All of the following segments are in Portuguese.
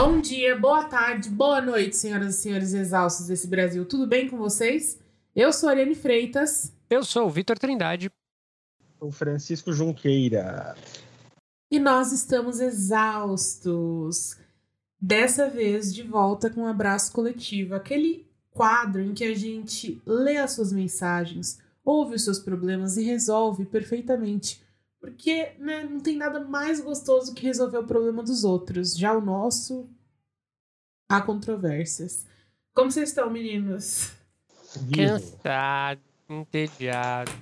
Bom dia, boa tarde, boa noite, senhoras e senhores exaustos desse Brasil. Tudo bem com vocês? Eu sou a Ariane Freitas. Eu sou o Vitor Trindade. O Francisco Junqueira. E nós estamos exaustos. Dessa vez de volta com um abraço coletivo, aquele quadro em que a gente lê as suas mensagens, ouve os seus problemas e resolve perfeitamente. Porque né, não tem nada mais gostoso que resolver o problema dos outros. Já o nosso, há controvérsias. Como vocês estão, meninos? Cansado, entediado.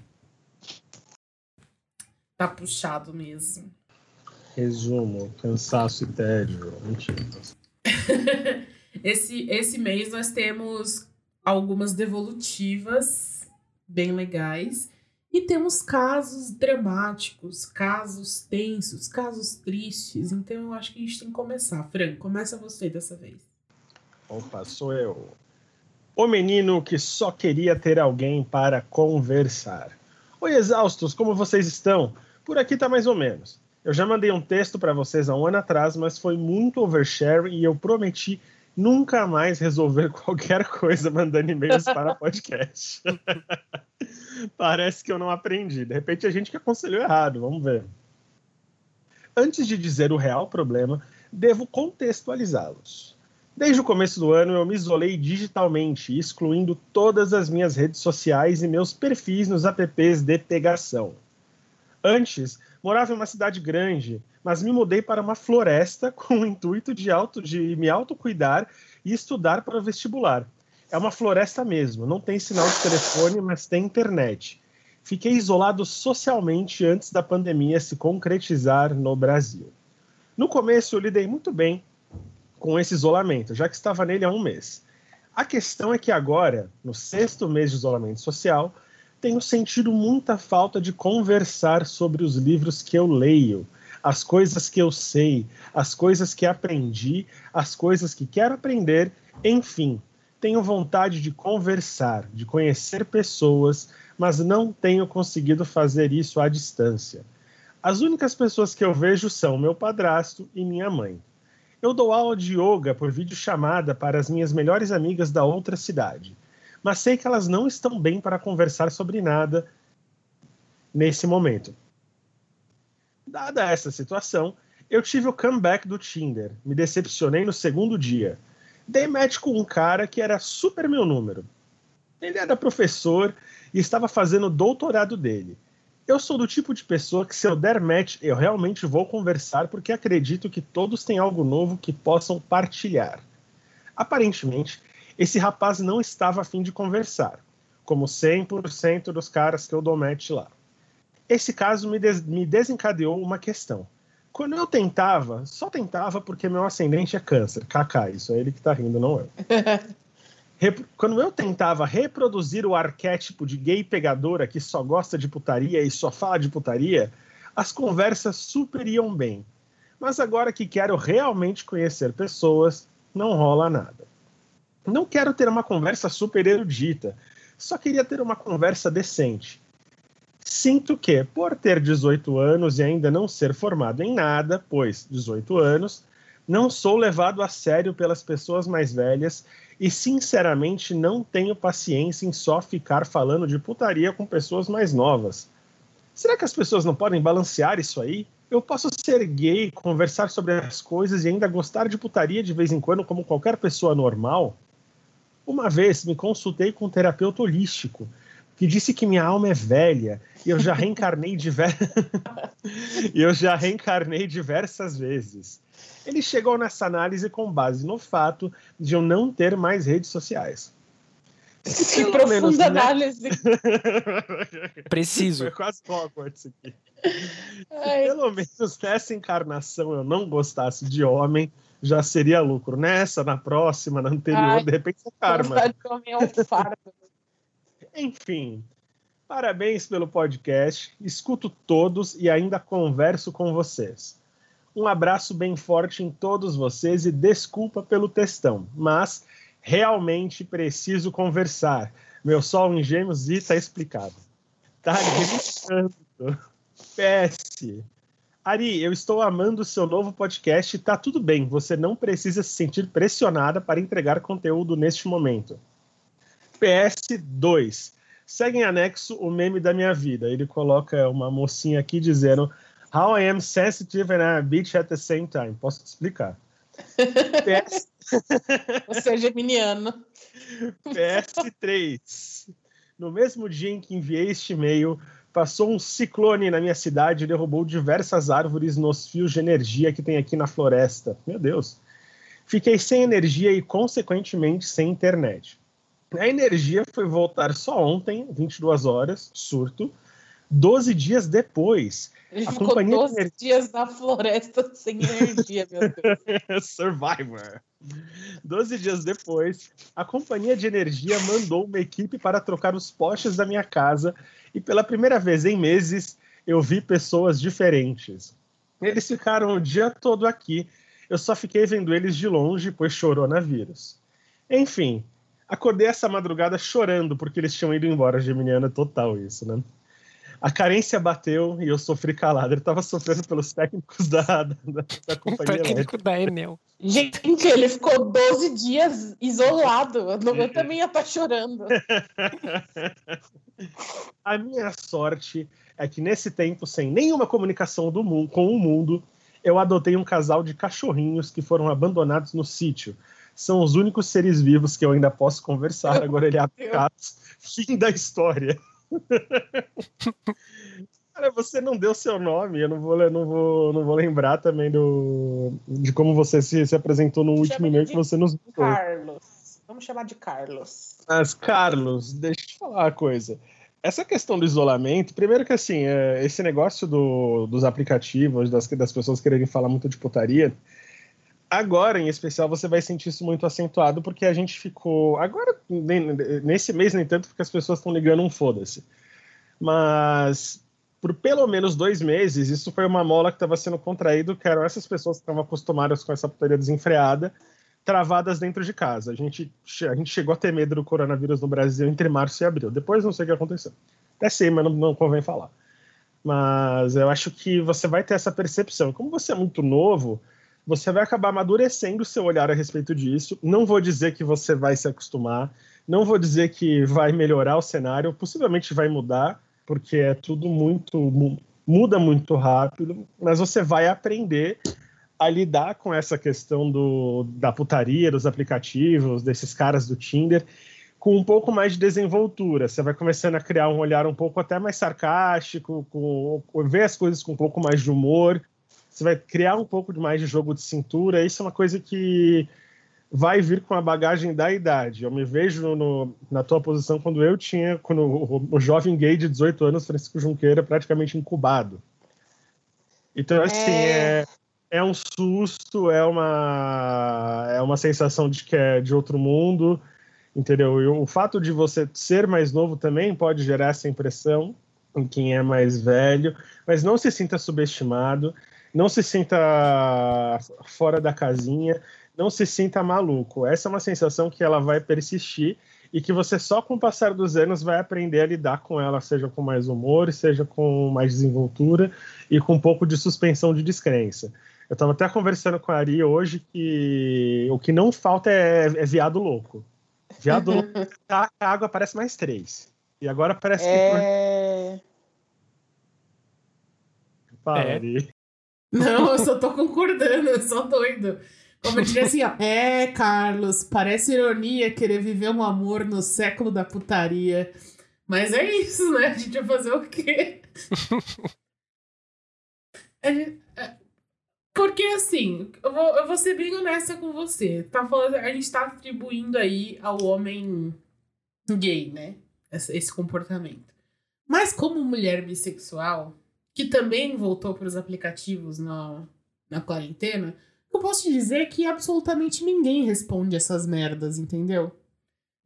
Tá puxado mesmo. Resumo, cansaço e tédio. Mentira. esse, esse mês nós temos algumas devolutivas bem legais. E temos casos dramáticos, casos tensos, casos tristes. Então eu acho que a gente tem que começar. Fran, começa você dessa vez. Opa, sou eu. O menino que só queria ter alguém para conversar. Oi, exaustos, como vocês estão? Por aqui tá mais ou menos. Eu já mandei um texto para vocês há um ano atrás, mas foi muito overshare e eu prometi nunca mais resolver qualquer coisa mandando e-mails para podcast. Parece que eu não aprendi. De repente a gente que aconselhou errado, vamos ver. Antes de dizer o real problema, devo contextualizá-los. Desde o começo do ano, eu me isolei digitalmente, excluindo todas as minhas redes sociais e meus perfis nos apps de pegação. Antes, morava em uma cidade grande, mas me mudei para uma floresta com o intuito de, auto, de me autocuidar e estudar para o vestibular. É uma floresta mesmo, não tem sinal de telefone, mas tem internet. Fiquei isolado socialmente antes da pandemia se concretizar no Brasil. No começo, eu lidei muito bem com esse isolamento, já que estava nele há um mês. A questão é que agora, no sexto mês de isolamento social, tenho sentido muita falta de conversar sobre os livros que eu leio, as coisas que eu sei, as coisas que aprendi, as coisas que quero aprender, enfim. Tenho vontade de conversar, de conhecer pessoas, mas não tenho conseguido fazer isso à distância. As únicas pessoas que eu vejo são meu padrasto e minha mãe. Eu dou aula de yoga por videochamada para as minhas melhores amigas da outra cidade, mas sei que elas não estão bem para conversar sobre nada nesse momento. Dada essa situação, eu tive o comeback do Tinder. Me decepcionei no segundo dia. Dei match com um cara que era super meu número. Ele era professor e estava fazendo o doutorado dele. Eu sou do tipo de pessoa que, se eu der match, eu realmente vou conversar porque acredito que todos têm algo novo que possam partilhar. Aparentemente, esse rapaz não estava afim de conversar, como 100% dos caras que eu dou match lá. Esse caso me, des me desencadeou uma questão. Quando eu tentava, só tentava porque meu ascendente é câncer. Kaká, isso é ele que tá rindo, não eu. quando eu tentava reproduzir o arquétipo de gay pegadora que só gosta de putaria e só fala de putaria, as conversas super iam bem. Mas agora que quero realmente conhecer pessoas, não rola nada. Não quero ter uma conversa super erudita, só queria ter uma conversa decente. Sinto que, por ter 18 anos e ainda não ser formado em nada, pois 18 anos, não sou levado a sério pelas pessoas mais velhas e, sinceramente, não tenho paciência em só ficar falando de putaria com pessoas mais novas. Será que as pessoas não podem balancear isso aí? Eu posso ser gay, conversar sobre as coisas e ainda gostar de putaria de vez em quando, como qualquer pessoa normal? Uma vez me consultei com um terapeuta holístico que disse que minha alma é velha e eu já reencarnei diver... eu já reencarnei diversas vezes. Ele chegou nessa análise com base no fato de eu não ter mais redes sociais. Que Pelo profunda menos, né? análise. Preciso. Foi quase Hogwarts aqui. Se pelo menos nessa encarnação eu não gostasse de homem, já seria lucro. Nessa, na próxima, na anterior, Ai, de repente é karma. É um fardo. Enfim, parabéns pelo podcast. Escuto todos e ainda converso com vocês. Um abraço bem forte em todos vocês e desculpa pelo textão, mas realmente preciso conversar. Meu sol em gêmeos e tá explicado. Tá gritando. PS. Ari, eu estou amando o seu novo podcast. Tá tudo bem, você não precisa se sentir pressionada para entregar conteúdo neste momento. PS2. Segue em anexo o meme da minha vida. Ele coloca uma mocinha aqui dizendo How I am sensitive and a bitch at the same time. Posso te explicar? PS... Você é geminiano. PS3. No mesmo dia em que enviei este e-mail, passou um ciclone na minha cidade e derrubou diversas árvores nos fios de energia que tem aqui na floresta. Meu Deus. Fiquei sem energia e, consequentemente, sem internet. A energia foi voltar só ontem, 22 horas, surto. 12 dias depois, Ele a ficou companhia 12 de... dias na floresta sem energia, meu Deus. Survivor. 12 dias depois, a companhia de energia mandou uma equipe para trocar os postes da minha casa e pela primeira vez em meses eu vi pessoas diferentes. Eles ficaram o dia todo aqui. Eu só fiquei vendo eles de longe, pois chorou na vírus. Enfim, acordei essa madrugada chorando porque eles tinham ido embora. Geminiana total isso, né? A carência bateu e eu sofri calado. Ele estava sofrendo pelos técnicos da, da, da companhia. O técnico da Enel. Gente, ele ficou 12 dias isolado. Eu também ia estar tá chorando. A minha sorte é que nesse tempo, sem nenhuma comunicação do mundo, com o mundo, eu adotei um casal de cachorrinhos que foram abandonados no sítio. São os únicos seres vivos que eu ainda posso conversar. Agora ele abre Fim da história. Cara, você não deu seu nome, eu não vou, não vou, não vou lembrar também do, de como você se, se apresentou no último e-mail que você nos mandou. Carlos. Vamos chamar de Carlos. Mas, Carlos, deixa eu te falar uma coisa. Essa questão do isolamento, primeiro que assim, é, esse negócio do, dos aplicativos, das, das pessoas quererem falar muito de putaria, agora em especial você vai sentir isso muito acentuado porque a gente ficou agora nesse mês nem tanto porque as pessoas estão ligando um foda-se. Mas por pelo menos dois meses isso foi uma mola que estava sendo contraído que eram essas pessoas que estavam acostumadas com essa putaria desenfreada travadas dentro de casa. A gente a gente chegou a ter medo do coronavírus no Brasil entre março e abril. Depois não sei o que aconteceu. Até sei mas não, não convém falar. Mas eu acho que você vai ter essa percepção. Como você é muito novo você vai acabar amadurecendo o seu olhar a respeito disso. Não vou dizer que você vai se acostumar, não vou dizer que vai melhorar o cenário, possivelmente vai mudar, porque é tudo muito muda muito rápido, mas você vai aprender a lidar com essa questão do, da putaria, dos aplicativos, desses caras do Tinder, com um pouco mais de desenvoltura. Você vai começando a criar um olhar um pouco até mais sarcástico, com, ver as coisas com um pouco mais de humor você vai criar um pouco mais de jogo de cintura. Isso é uma coisa que vai vir com a bagagem da idade. Eu me vejo no, na tua posição quando eu tinha, quando o, o, jovem gay de 18 anos, Francisco Junqueira, praticamente incubado. Então, assim, é... é, é um susto, é uma, é uma sensação de que é de outro mundo, entendeu? E o fato de você ser mais novo também pode gerar essa impressão em quem é mais velho, mas não se sinta subestimado não se sinta fora da casinha, não se sinta maluco. Essa é uma sensação que ela vai persistir e que você só com o passar dos anos vai aprender a lidar com ela, seja com mais humor, seja com mais desenvoltura e com um pouco de suspensão de descrença. Eu estava até conversando com a Ari hoje que o que não falta é, é viado louco. Viado louco, a água parece mais três. E agora parece é... que. Fala, é. Ari. Não, eu só tô concordando, eu sou doido. Como eu diria assim, ó. É, Carlos, parece ironia querer viver um amor no século da putaria. Mas é isso, né? A gente vai fazer o quê? É, porque assim, eu vou, eu vou ser bem honesta com você. Tá falando, a gente tá atribuindo aí ao homem gay, né? Esse, esse comportamento. Mas como mulher bissexual, que também voltou para os aplicativos na, na quarentena, eu posso te dizer que absolutamente ninguém responde essas merdas, entendeu?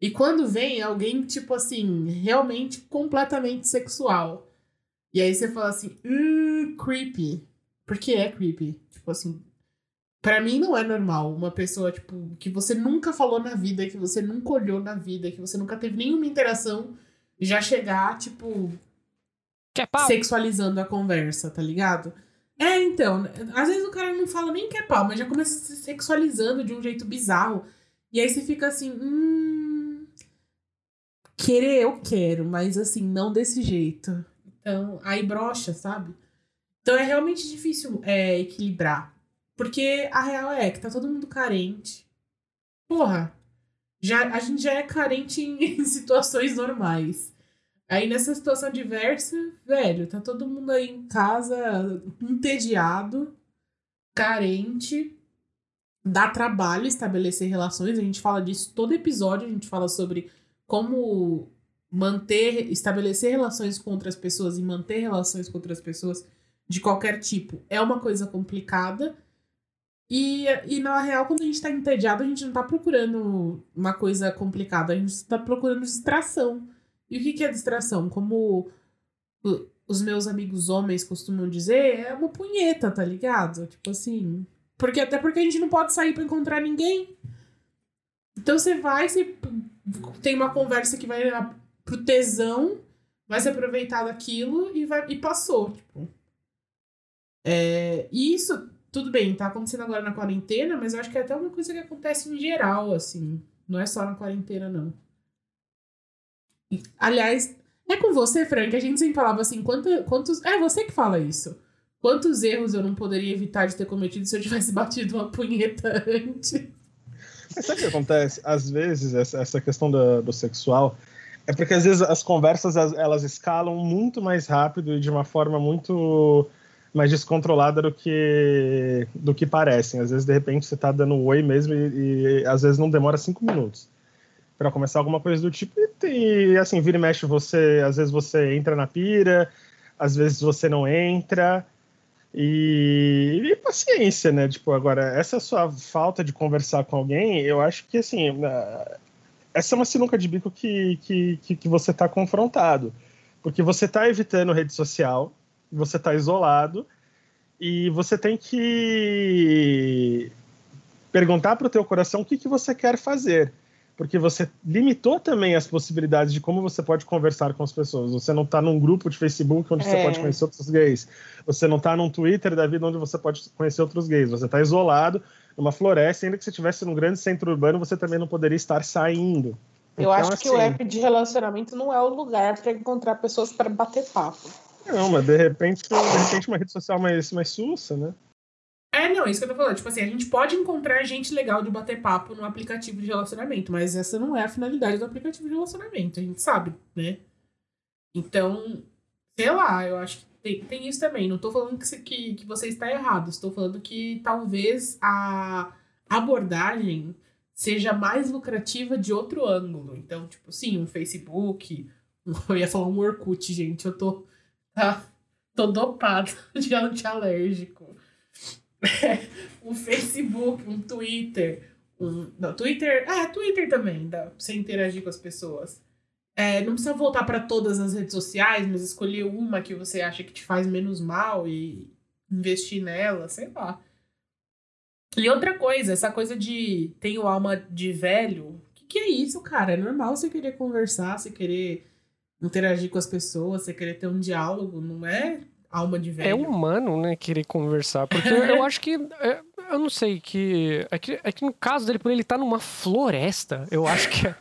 E quando vem alguém, tipo assim, realmente completamente sexual. E aí você fala assim, uh, creepy. Porque é creepy. Tipo assim, para mim não é normal uma pessoa, tipo, que você nunca falou na vida, que você nunca olhou na vida, que você nunca teve nenhuma interação, já chegar, tipo, Quer pau? sexualizando a conversa, tá ligado? É, então, às vezes o cara não fala nem que é pau, mas já começa se sexualizando de um jeito bizarro. E aí você fica assim, hum. Querer eu quero, mas assim, não desse jeito. Então, aí brocha, sabe? Então é realmente difícil é, equilibrar. Porque a real é que tá todo mundo carente. Porra, já, a gente já é carente em, em situações normais. Aí nessa situação diversa, velho, tá todo mundo aí em casa entediado, carente, dá trabalho estabelecer relações, a gente fala disso todo episódio, a gente fala sobre como manter, estabelecer relações com outras pessoas e manter relações com outras pessoas de qualquer tipo é uma coisa complicada. E, e na real, quando a gente tá entediado, a gente não tá procurando uma coisa complicada, a gente tá procurando distração. E o que, que é distração? Como os meus amigos homens costumam dizer, é uma punheta, tá ligado? Tipo assim. Porque até porque a gente não pode sair para encontrar ninguém. Então você vai, você tem uma conversa que vai pro tesão, vai se aproveitar daquilo e vai e passou, tipo. É, e isso tudo bem, tá acontecendo agora na quarentena, mas eu acho que é até uma coisa que acontece em geral, assim. Não é só na quarentena, não. Aliás, é com você, Frank, a gente sempre falava assim, quanto, quantos. É você que fala isso. Quantos erros eu não poderia evitar de ter cometido se eu tivesse batido uma punheta antes? Mas sabe o que acontece? Às vezes, essa questão do, do sexual é porque às vezes as conversas elas escalam muito mais rápido e de uma forma muito mais descontrolada do que do que parecem. Às vezes, de repente, você está dando oi mesmo e, e, às vezes não demora cinco minutos para começar alguma coisa do tipo. E, e, assim, vira e mexe você, às vezes você entra na pira, às vezes você não entra. E, e paciência, né? Tipo, agora, essa sua falta de conversar com alguém, eu acho que, assim, essa é uma sinuca de bico que, que, que, que você está confrontado. Porque você está evitando rede social, você está isolado e você tem que perguntar para o teu coração o que, que você quer fazer, porque você limitou também as possibilidades de como você pode conversar com as pessoas. Você não está num grupo de Facebook onde é. você pode conhecer outros gays. Você não está num Twitter da vida onde você pode conhecer outros gays. Você está isolado numa floresta, ainda que você estivesse num grande centro urbano, você também não poderia estar saindo. Eu então, acho que assim, o app de relacionamento não é o lugar para encontrar pessoas para bater papo. Não, mas de repente, de repente uma rede social mais, mais sussa, né? É, não, isso que eu tô falando. Tipo assim, a gente pode encontrar gente legal de bater papo no aplicativo de relacionamento, mas essa não é a finalidade do aplicativo de relacionamento, a gente sabe, né? Então, sei lá, eu acho que tem, tem isso também. Não tô falando que, que, que você está errado, estou falando que talvez a abordagem seja mais lucrativa de outro ângulo. Então, tipo, sim, um Facebook, eu ia falar um Orkut, gente, eu tô Tá? Tô dopado de antialérgico. um Facebook, um Twitter. Um, não, Twitter. É, Twitter também, dá pra você interagir com as pessoas. É, não precisa voltar para todas as redes sociais, mas escolher uma que você acha que te faz menos mal e investir nela, sei lá. E outra coisa, essa coisa de tenho alma de velho. O que, que é isso, cara? É normal você querer conversar, você querer interagir com as pessoas, você querer ter um diálogo, não é alma de velho. É humano, né, querer conversar. Porque eu acho que. É, eu não sei, que é, que. é que no caso dele, por ele estar tá numa floresta, eu acho que é,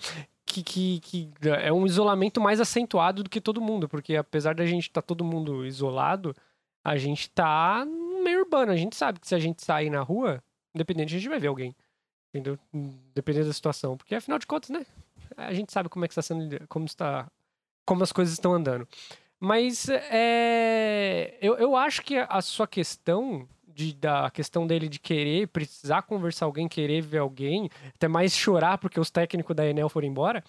que, que, que, é um isolamento mais acentuado do que todo mundo. Porque apesar da gente estar tá todo mundo isolado, a gente tá no meio urbano. A gente sabe que se a gente sair na rua, independente, a gente vai ver alguém. Entendeu? Dependendo da situação. Porque afinal de contas, né? A gente sabe como é que está sendo. Como está como as coisas estão andando. Mas é, eu, eu acho que a sua questão de, da questão dele de querer, precisar conversar alguém, querer ver alguém, até mais chorar porque os técnicos da Enel foram embora.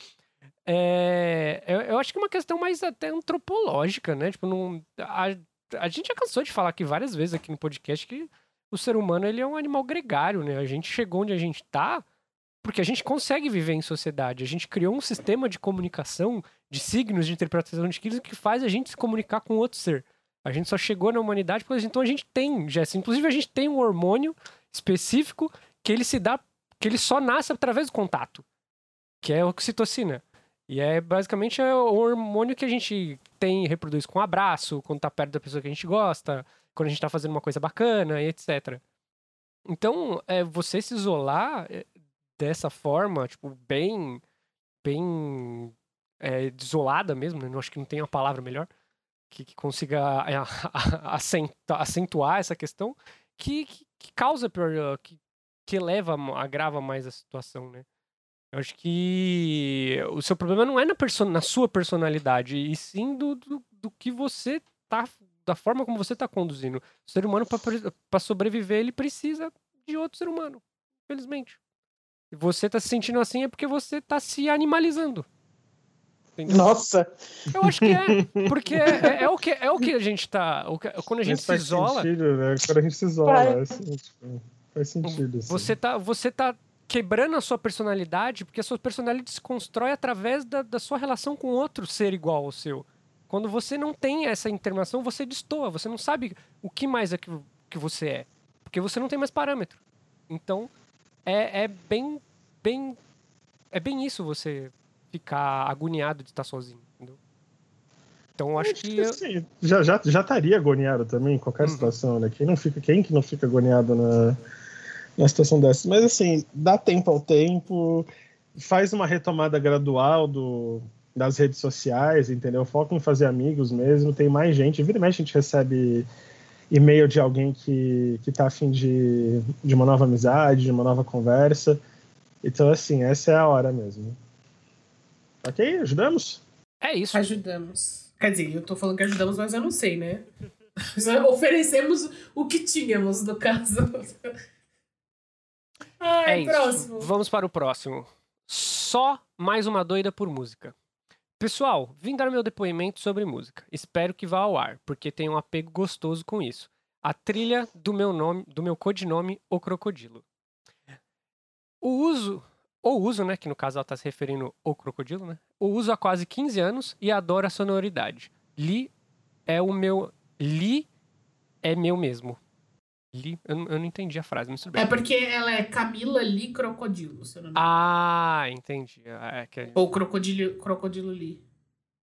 É, eu, eu, acho que é uma questão mais até antropológica, né? Tipo, não, a, a gente já cansou de falar aqui várias vezes aqui no podcast que o ser humano ele é um animal gregário, né? A gente chegou onde a gente tá porque a gente consegue viver em sociedade. A gente criou um sistema de comunicação, de signos, de interpretação de signos que faz a gente se comunicar com outro ser. A gente só chegou na humanidade porque então a gente tem, Jess. Inclusive a gente tem um hormônio específico que ele se dá, que ele só nasce através do contato, que é a oxitocina. E é basicamente é o hormônio que a gente tem e reproduz com um abraço, quando tá perto da pessoa que a gente gosta, quando a gente tá fazendo uma coisa bacana e etc. Então, é, você se isolar é, dessa forma, tipo, bem, bem é, isolada mesmo, né? Acho que não tem uma palavra melhor, que, que consiga é, acentuar essa questão, que, que, que causa pior, que, que eleva, agrava mais a situação, né? Eu acho que o seu problema não é na, na sua personalidade, e sim do, do, do, que você tá. Da forma como você tá conduzindo. O ser humano, para sobreviver, ele precisa de outro ser humano. Infelizmente. E você tá se sentindo assim é porque você tá se animalizando. Entendeu? Nossa! Eu acho que é. Porque é, é, é, o, que, é o que a gente tá. O que, quando a gente se isola. Sentido, né? Quando a gente se isola. É assim, tipo, faz sentido. Assim. Você, tá, você tá quebrando a sua personalidade, porque a sua personalidade se constrói através da, da sua relação com outro ser igual ao seu. Quando você não tem essa internação, você destoa, você não sabe o que mais é que, que você é. Porque você não tem mais parâmetro. Então, é, é bem, bem. É bem isso você ficar agoniado de estar sozinho, entendeu? Então acho, acho que. que assim, já, já, já estaria agoniado também em qualquer uhum. situação, né? Quem, não fica, quem que não fica agoniado na uma situação dessa. Mas assim, dá tempo ao tempo, faz uma retomada gradual do, das redes sociais, entendeu? Foca em fazer amigos mesmo, tem mais gente. Vira e mexe a gente recebe e-mail de alguém que, que tá afim de, de uma nova amizade, de uma nova conversa. Então, assim, essa é a hora mesmo. Ok? Ajudamos? É isso. Ajudamos. Quer dizer, eu tô falando que ajudamos, mas eu não sei, né? Oferecemos o que tínhamos, no caso. Ai, é próximo. Isso. Vamos para o próximo. Só mais uma doida por música. Pessoal, vim dar meu depoimento sobre música. Espero que vá ao ar, porque tenho um apego gostoso com isso. A trilha do meu nome, do meu codinome, O Crocodilo. O uso, ou uso, né, que no caso ela está se referindo ao crocodilo, né? O uso há quase 15 anos e adoro a sonoridade. Li é o meu Li é meu mesmo. Li, eu, eu não entendi a frase, mas tudo bem. É porque ela é Camila Li Crocodilo, se eu não me Ah, entendi. É que... Ou Crocodilo, Crocodilo Li.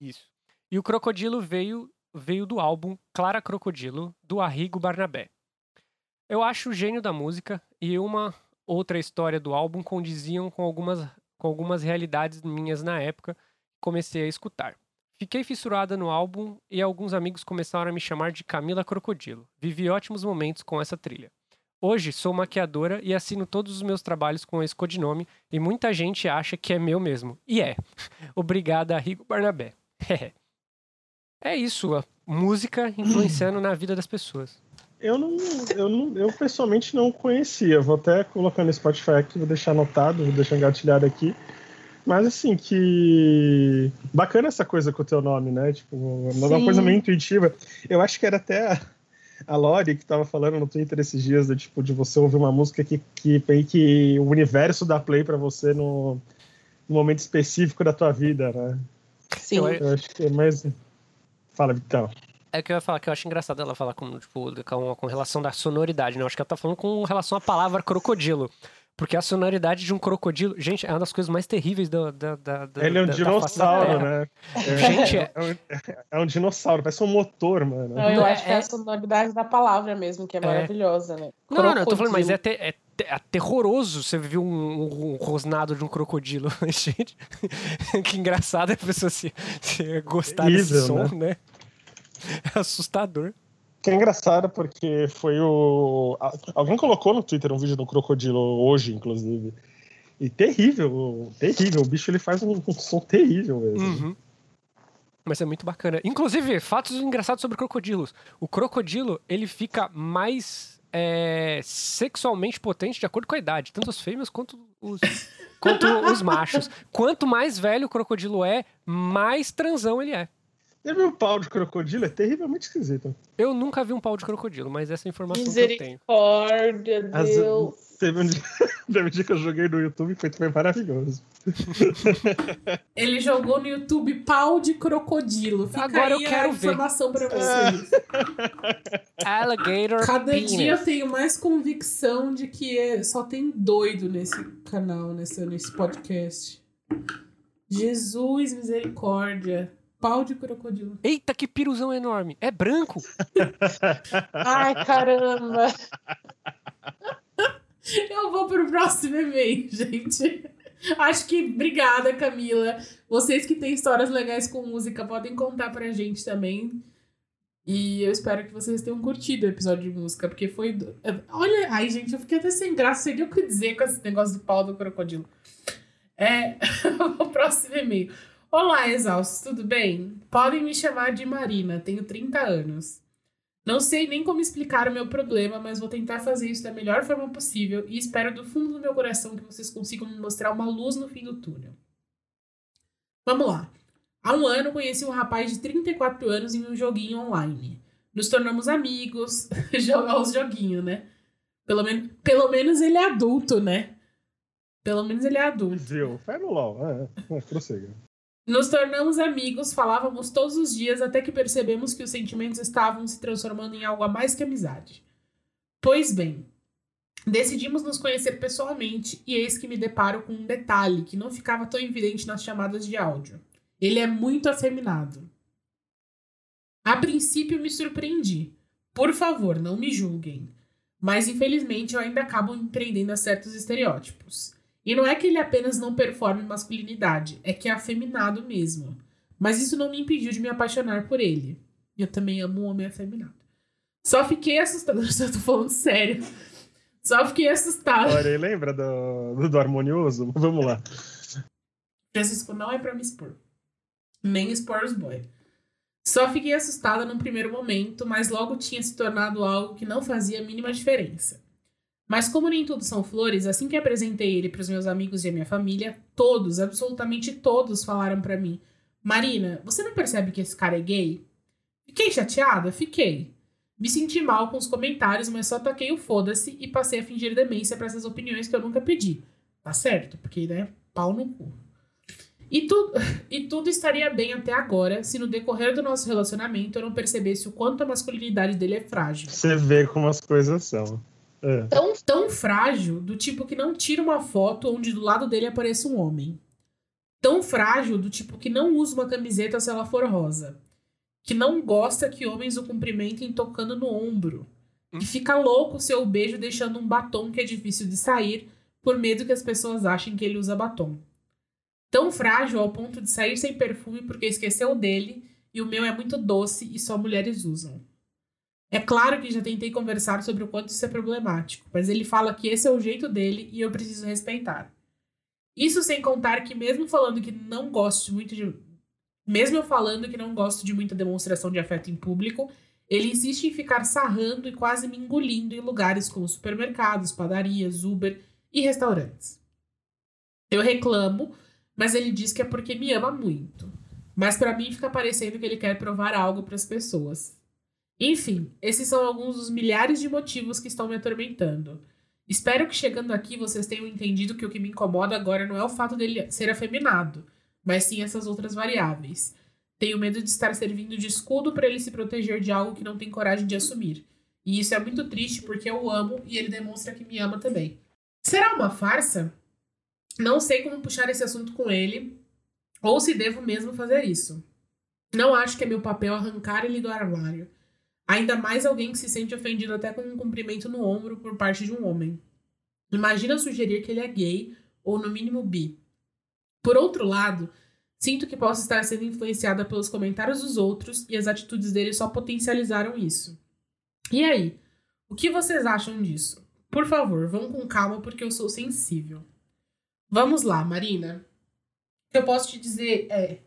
Isso. E o Crocodilo veio, veio do álbum Clara Crocodilo, do Arrigo Barnabé. Eu acho o gênio da música e uma outra história do álbum condiziam com algumas, com algumas realidades minhas na época que comecei a escutar. Fiquei fissurada no álbum e alguns amigos começaram a me chamar de Camila Crocodilo. Vivi ótimos momentos com essa trilha. Hoje sou maquiadora e assino todos os meus trabalhos com esse codinome e muita gente acha que é meu mesmo. E é. Obrigada, Rigo Barnabé. é isso, a música influenciando na vida das pessoas. Eu não, eu não, eu pessoalmente não conhecia. Vou até colocar no Spotify aqui, vou deixar anotado, vou deixar engatilhado aqui. Mas assim, que. Bacana essa coisa com o teu nome, né? Tipo, uma coisa meio intuitiva. Eu acho que era até a, a Lori que tava falando no Twitter esses dias, de, tipo, de você ouvir uma música que, que, que o universo dá play para você no, no, momento específico da tua vida, né? Sim. Eu, eu acho que é mais. Fala, Vitão. É que eu ia falar que eu acho engraçado ela falar com, tipo, com, com relação da sonoridade, né? Eu acho que ela tá falando com relação à palavra crocodilo. Porque a sonoridade de um crocodilo. Gente, é uma das coisas mais terríveis da. da, da Ele é um da, dinossauro, né? É, Gente, é... É, um, é um dinossauro, parece um motor, mano. Não, eu acho que é a sonoridade da palavra mesmo, que é, é. maravilhosa, né? Não, não, não, eu tô falando, mas é, te, é, é terroroso você ver um, um, um, rosnado de um crocodilo. Gente, que engraçado a pessoa se, se gostar Evil, desse som, né? né? É assustador. Que é engraçado porque foi o. Alguém colocou no Twitter um vídeo do crocodilo hoje, inclusive. E terrível, terrível. O bicho ele faz um, um som terrível mesmo. Uhum. Mas é muito bacana. Inclusive, fatos engraçados sobre crocodilos. O crocodilo, ele fica mais é, sexualmente potente de acordo com a idade. Tanto as fêmeas quanto os, quanto os machos. Quanto mais velho o crocodilo é, mais transão ele é. Já viu um pau de crocodilo? É terrivelmente esquisito. Eu nunca vi um pau de crocodilo, mas essa é a informação que eu tenho. Misericórdia, Deus. As, teve, um dia, teve um dia que eu joguei no YouTube e foi também maravilhoso. Ele jogou no YouTube pau de crocodilo. Fica Agora eu quero a informação ver. pra vocês. Alligator Cada penis. dia eu tenho mais convicção de que é, só tem doido nesse canal, nesse, nesse podcast. Jesus, misericórdia. Pau de crocodilo. Eita, que piruzão enorme. É branco. Ai, caramba. Eu vou pro próximo e-mail, gente. Acho que obrigada, Camila. Vocês que têm histórias legais com música podem contar pra gente também. E eu espero que vocês tenham curtido o episódio de música, porque foi. do- Olha, ai, gente, eu fiquei até sem graça, sei nem o que dizer com esse negócio do pau do crocodilo. É. o próximo e-mail. Olá, exaustos, tudo bem? Podem me chamar de Marina, tenho 30 anos. Não sei nem como explicar o meu problema, mas vou tentar fazer isso da melhor forma possível e espero do fundo do meu coração que vocês consigam me mostrar uma luz no fim do túnel. Vamos lá. Há um ano conheci um rapaz de 34 anos em um joguinho online. Nos tornamos amigos, jogar os joguinhos, né? Pelo, men pelo menos ele é adulto, né? Pelo menos ele é adulto. Viu? Faz no LOL. É, é. Nos tornamos amigos, falávamos todos os dias até que percebemos que os sentimentos estavam se transformando em algo a mais que amizade. Pois bem, decidimos nos conhecer pessoalmente e eis que me deparo com um detalhe que não ficava tão evidente nas chamadas de áudio. Ele é muito afeminado. A princípio me surpreendi. Por favor, não me julguem. Mas infelizmente eu ainda acabo empreendendo a certos estereótipos. E não é que ele apenas não performe masculinidade, é que é afeminado mesmo. Mas isso não me impediu de me apaixonar por ele. Eu também amo um homem afeminado. Só fiquei assustada. Eu tô falando sério. Só fiquei assustada. Olha lembra do, do, do harmonioso? Vamos lá. Francisco não é pra me expor. Nem expor os boy. Só fiquei assustada num primeiro momento, mas logo tinha se tornado algo que não fazia a mínima diferença. Mas como nem tudo são flores, assim que apresentei ele para os meus amigos e a minha família, todos, absolutamente todos falaram para mim: "Marina, você não percebe que esse cara é gay?" Fiquei chateada, fiquei. Me senti mal com os comentários, mas só taquei o foda-se e passei a fingir demência para essas opiniões que eu nunca pedi. Tá certo, porque né, pau no cu. E, tu, e tudo estaria bem até agora se no decorrer do nosso relacionamento eu não percebesse o quanto a masculinidade dele é frágil. Você vê como as coisas são. É. Tão, tão frágil do tipo que não tira uma foto onde do lado dele apareça um homem. Tão frágil do tipo que não usa uma camiseta se ela for rosa. Que não gosta que homens o cumprimentem tocando no ombro. Que fica louco se eu beijo deixando um batom que é difícil de sair por medo que as pessoas achem que ele usa batom. Tão frágil ao ponto de sair sem perfume porque esqueceu dele e o meu é muito doce e só mulheres usam. É claro que já tentei conversar sobre o quanto isso é problemático, mas ele fala que esse é o jeito dele e eu preciso respeitar. Isso sem contar que mesmo falando que não gosto muito de mesmo eu falando que não gosto de muita demonstração de afeto em público, ele insiste em ficar sarrando e quase me engolindo em lugares como supermercados, padarias, Uber e restaurantes. Eu reclamo, mas ele diz que é porque me ama muito. Mas para mim fica parecendo que ele quer provar algo para as pessoas. Enfim, esses são alguns dos milhares de motivos que estão me atormentando. Espero que chegando aqui vocês tenham entendido que o que me incomoda agora não é o fato dele ser afeminado, mas sim essas outras variáveis. Tenho medo de estar servindo de escudo para ele se proteger de algo que não tem coragem de assumir. E isso é muito triste porque eu o amo e ele demonstra que me ama também. Será uma farsa? Não sei como puxar esse assunto com ele, ou se devo mesmo fazer isso. Não acho que é meu papel arrancar ele do armário. Ainda mais alguém que se sente ofendido até com um cumprimento no ombro por parte de um homem. Imagina sugerir que ele é gay, ou no mínimo bi. Por outro lado, sinto que posso estar sendo influenciada pelos comentários dos outros e as atitudes dele só potencializaram isso. E aí? O que vocês acham disso? Por favor, vão com calma porque eu sou sensível. Vamos lá, Marina. O que eu posso te dizer é.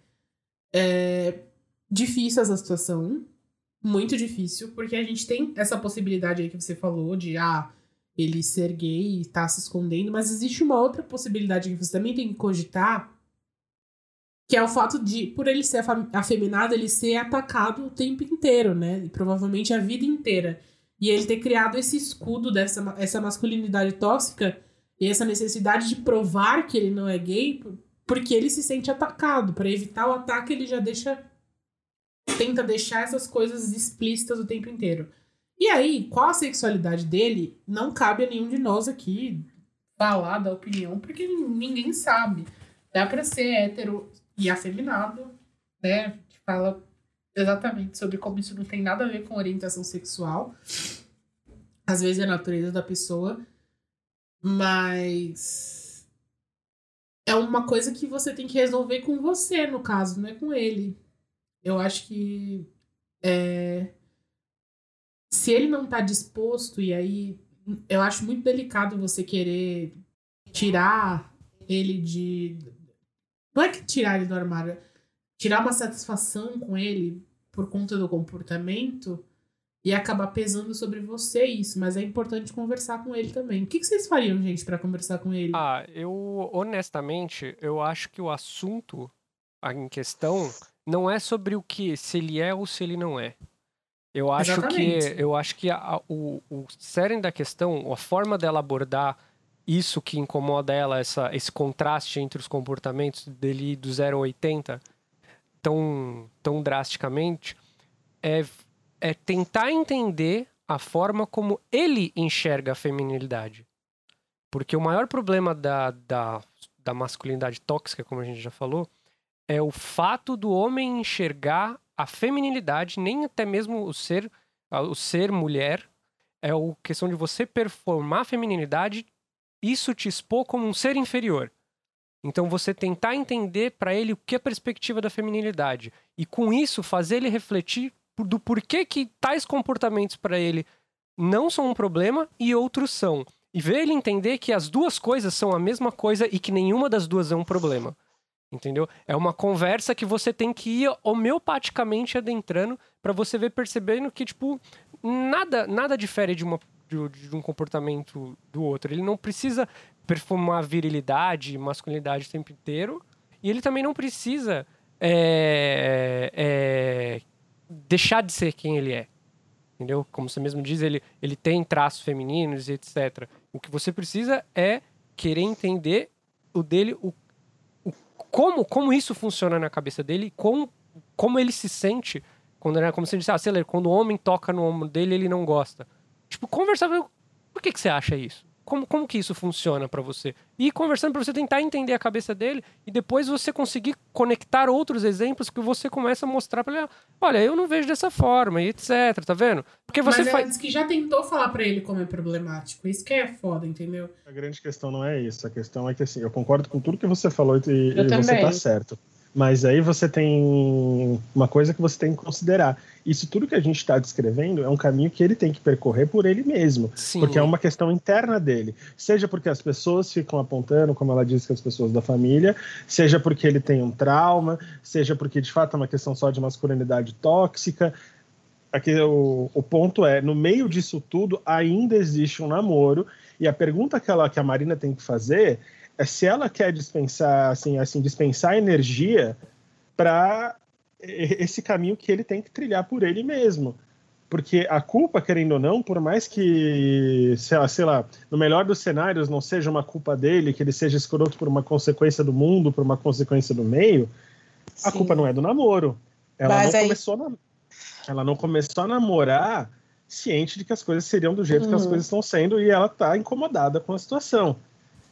É difícil essa situação. Muito difícil, porque a gente tem essa possibilidade aí que você falou de ah, ele ser gay e tá se escondendo, mas existe uma outra possibilidade que você também tem que cogitar, que é o fato de, por ele ser afeminado, ele ser atacado o tempo inteiro, né? E provavelmente a vida inteira. E ele ter criado esse escudo dessa essa masculinidade tóxica e essa necessidade de provar que ele não é gay, porque ele se sente atacado. Para evitar o ataque, ele já deixa. Tenta deixar essas coisas explícitas o tempo inteiro. E aí, qual a sexualidade dele? Não cabe a nenhum de nós aqui falar da opinião, porque ninguém sabe. dá pra ser hétero e afeminado, né? Gente fala exatamente sobre como isso não tem nada a ver com orientação sexual. Às vezes é a natureza da pessoa, mas é uma coisa que você tem que resolver com você, no caso, não é com ele. Eu acho que é, se ele não tá disposto, e aí eu acho muito delicado você querer tirar ele de. Não é que tirar ele do armário, tirar uma satisfação com ele por conta do comportamento e acabar pesando sobre você isso, mas é importante conversar com ele também. O que, que vocês fariam, gente, para conversar com ele? Ah, eu honestamente, eu acho que o assunto em questão não é sobre o que se ele é ou se ele não é. Eu acho Exatamente. que eu acho que a, o, o cerne da questão, a forma dela abordar isso que incomoda ela, essa, esse contraste entre os comportamentos dele do 0 a 80 tão, tão drasticamente, é, é tentar entender a forma como ele enxerga a feminilidade. Porque o maior problema da, da, da masculinidade tóxica, como a gente já falou, é o fato do homem enxergar a feminilidade, nem até mesmo o ser, o ser mulher, é a questão de você performar a feminilidade, isso te expor como um ser inferior. Então você tentar entender para ele o que é a perspectiva da feminilidade e com isso fazer ele refletir do porquê que tais comportamentos para ele não são um problema e outros são. E ver ele entender que as duas coisas são a mesma coisa e que nenhuma das duas é um problema. Entendeu? É uma conversa que você tem que ir homeopaticamente adentrando para você ver percebendo que, tipo, nada, nada difere de, uma, de, de, um comportamento do outro. Ele não precisa performar virilidade, masculinidade o tempo inteiro. E ele também não precisa é, é, deixar de ser quem ele é. Entendeu? Como você mesmo diz, ele, ele tem traços femininos e etc. O que você precisa é querer entender o dele, o como, como isso funciona na cabeça dele, como, como ele se sente quando, né, como você disse, ah, sei lá, quando o homem toca no ombro dele, ele não gosta. Tipo, conversar, por que, que você acha isso? Como, como que isso funciona para você? E conversando para você tentar entender a cabeça dele e depois você conseguir conectar outros exemplos que você começa a mostrar para ele, olha, eu não vejo dessa forma e etc, tá vendo? Porque você Mas faz... antes que já tentou falar para ele como é problemático, isso que é foda, entendeu? A grande questão não é isso, a questão é que assim, eu concordo com tudo que você falou e, e você tá certo. Mas aí você tem uma coisa que você tem que considerar. Isso tudo que a gente está descrevendo é um caminho que ele tem que percorrer por ele mesmo. Sim. Porque é uma questão interna dele. Seja porque as pessoas ficam apontando, como ela disse, que as pessoas da família, seja porque ele tem um trauma, seja porque de fato é uma questão só de masculinidade tóxica. Aqui o, o ponto é, no meio disso tudo, ainda existe um namoro. E a pergunta que, ela, que a Marina tem que fazer se ela quer dispensar, assim, assim dispensar energia para esse caminho que ele tem que trilhar por ele mesmo. Porque a culpa, querendo ou não, por mais que, sei lá, sei lá, no melhor dos cenários não seja uma culpa dele, que ele seja escroto por uma consequência do mundo, por uma consequência do meio, Sim. a culpa não é do namoro. Ela Mas não, aí... começou na... ela não começou a namorar ciente de que as coisas seriam do jeito uhum. que as uhum. coisas estão sendo e ela está incomodada com a situação.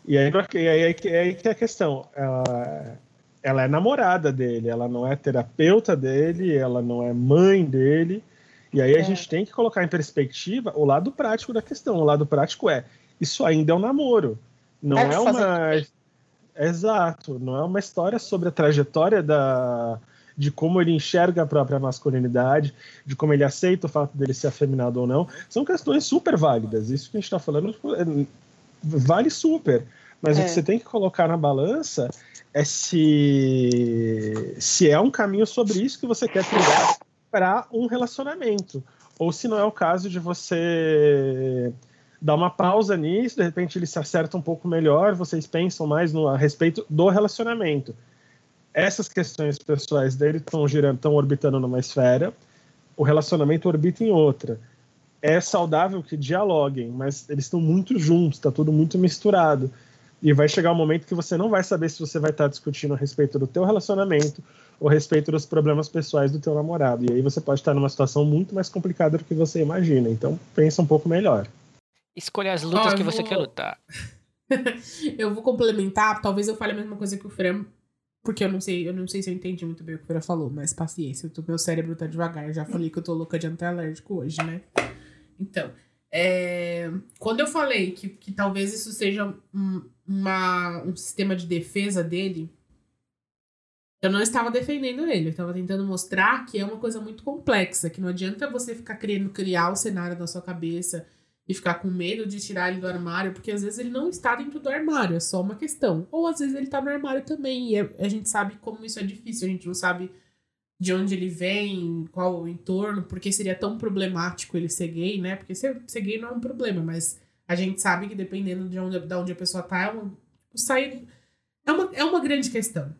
E aí, e aí, é aí que é a questão. Ela, ela é namorada dele, ela não é terapeuta dele, ela não é mãe dele. E aí é. a gente tem que colocar em perspectiva o lado prático da questão. O lado prático é, isso ainda é um namoro. Não é, é uma. Exato, não é uma história sobre a trajetória da, de como ele enxerga a própria masculinidade, de como ele aceita o fato dele ser afeminado ou não. São questões super válidas. Isso que a gente está falando é, vale super. Mas é. o que você tem que colocar na balança é se, se é um caminho sobre isso que você quer trilhar para um relacionamento. Ou se não é o caso de você dar uma pausa nisso, de repente ele se acerta um pouco melhor, vocês pensam mais no, a respeito do relacionamento. Essas questões pessoais dele estão girando, estão orbitando numa esfera, o relacionamento orbita em outra. É saudável que dialoguem, mas eles estão muito juntos, está tudo muito misturado. E vai chegar um momento que você não vai saber se você vai estar discutindo a respeito do teu relacionamento ou a respeito dos problemas pessoais do teu namorado. E aí você pode estar numa situação muito mais complicada do que você imagina. Então pensa um pouco melhor. Escolha as lutas ah, que você vou... quer lutar. eu vou complementar, talvez eu fale a mesma coisa que o Fran, porque eu não sei, eu não sei se eu entendi muito bem o que o Fran falou, mas paciência, o meu cérebro tá devagar. Eu já falei que eu tô louca de antialérgico hoje, né? Então, é, quando eu falei que, que talvez isso seja um, uma, um sistema de defesa dele, eu não estava defendendo ele, eu estava tentando mostrar que é uma coisa muito complexa, que não adianta você ficar querendo criar o cenário na sua cabeça e ficar com medo de tirar ele do armário, porque às vezes ele não está dentro do armário, é só uma questão. Ou às vezes ele está no armário também, e é, a gente sabe como isso é difícil, a gente não sabe de onde ele vem, qual o entorno, porque seria tão problemático ele ser gay, né? Porque ser, ser gay não é um problema, mas a gente sabe que dependendo de onde, de onde a pessoa tá, é uma, sair, é uma, é uma grande questão.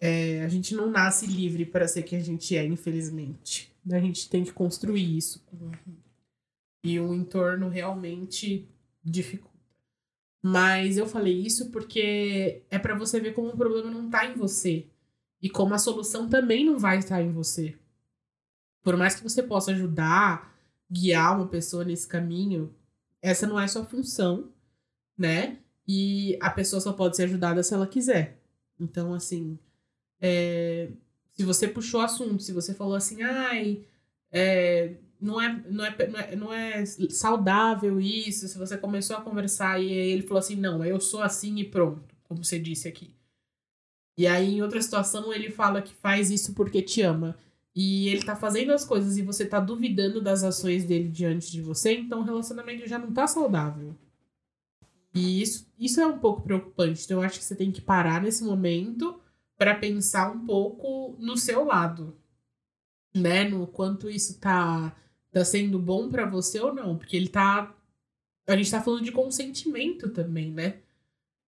É, a gente não nasce livre para ser quem a gente é, infelizmente. A gente tem que construir isso e o entorno realmente dificulta. Mas eu falei isso porque é para você ver como o problema não tá em você e como a solução também não vai estar em você. Por mais que você possa ajudar, guiar uma pessoa nesse caminho, essa não é sua função, né? E a pessoa só pode ser ajudada se ela quiser. Então, assim, é, se você puxou assunto, se você falou assim, ai, é, não é, não, é, não, é, não é saudável isso. Se você começou a conversar e ele falou assim, não, eu sou assim e pronto, como você disse aqui. E aí, em outra situação, ele fala que faz isso porque te ama. E ele tá fazendo as coisas e você tá duvidando das ações dele diante de você, então o relacionamento já não tá saudável. E isso, isso é um pouco preocupante. Então, eu acho que você tem que parar nesse momento para pensar um pouco no seu lado, né? No quanto isso tá tá sendo bom para você ou não, porque ele tá a gente tá falando de consentimento também, né?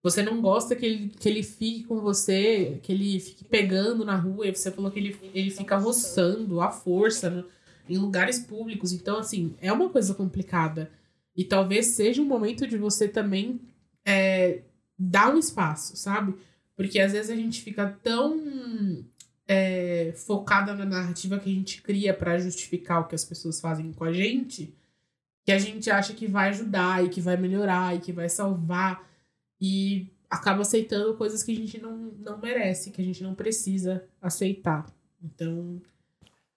Você não gosta que ele, que ele fique com você, que ele fique pegando na rua, e você falou que ele, ele fica roçando à força no, em lugares públicos. Então, assim, é uma coisa complicada. E talvez seja um momento de você também é, dar um espaço, sabe? Porque às vezes a gente fica tão é, focada na narrativa que a gente cria para justificar o que as pessoas fazem com a gente, que a gente acha que vai ajudar e que vai melhorar e que vai salvar e acaba aceitando coisas que a gente não, não merece, que a gente não precisa aceitar. Então,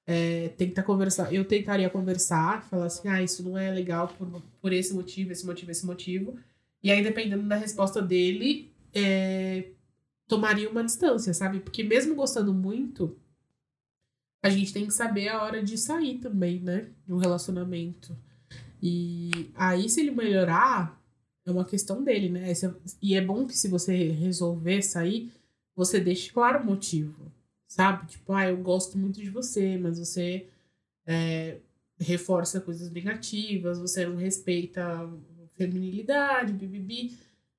é, tenta conversar. Eu tentaria conversar, falar assim, ah, isso não é legal por, por esse motivo, esse motivo, esse motivo. E aí, dependendo da resposta dele, é, tomaria uma distância, sabe? Porque mesmo gostando muito, a gente tem que saber a hora de sair também, né? De um relacionamento. E aí, se ele melhorar, é uma questão dele, né? E é bom que se você resolver sair, você deixe claro o motivo, sabe? Tipo, ah, eu gosto muito de você, mas você é, reforça coisas negativas, você não respeita a feminilidade, bibibi.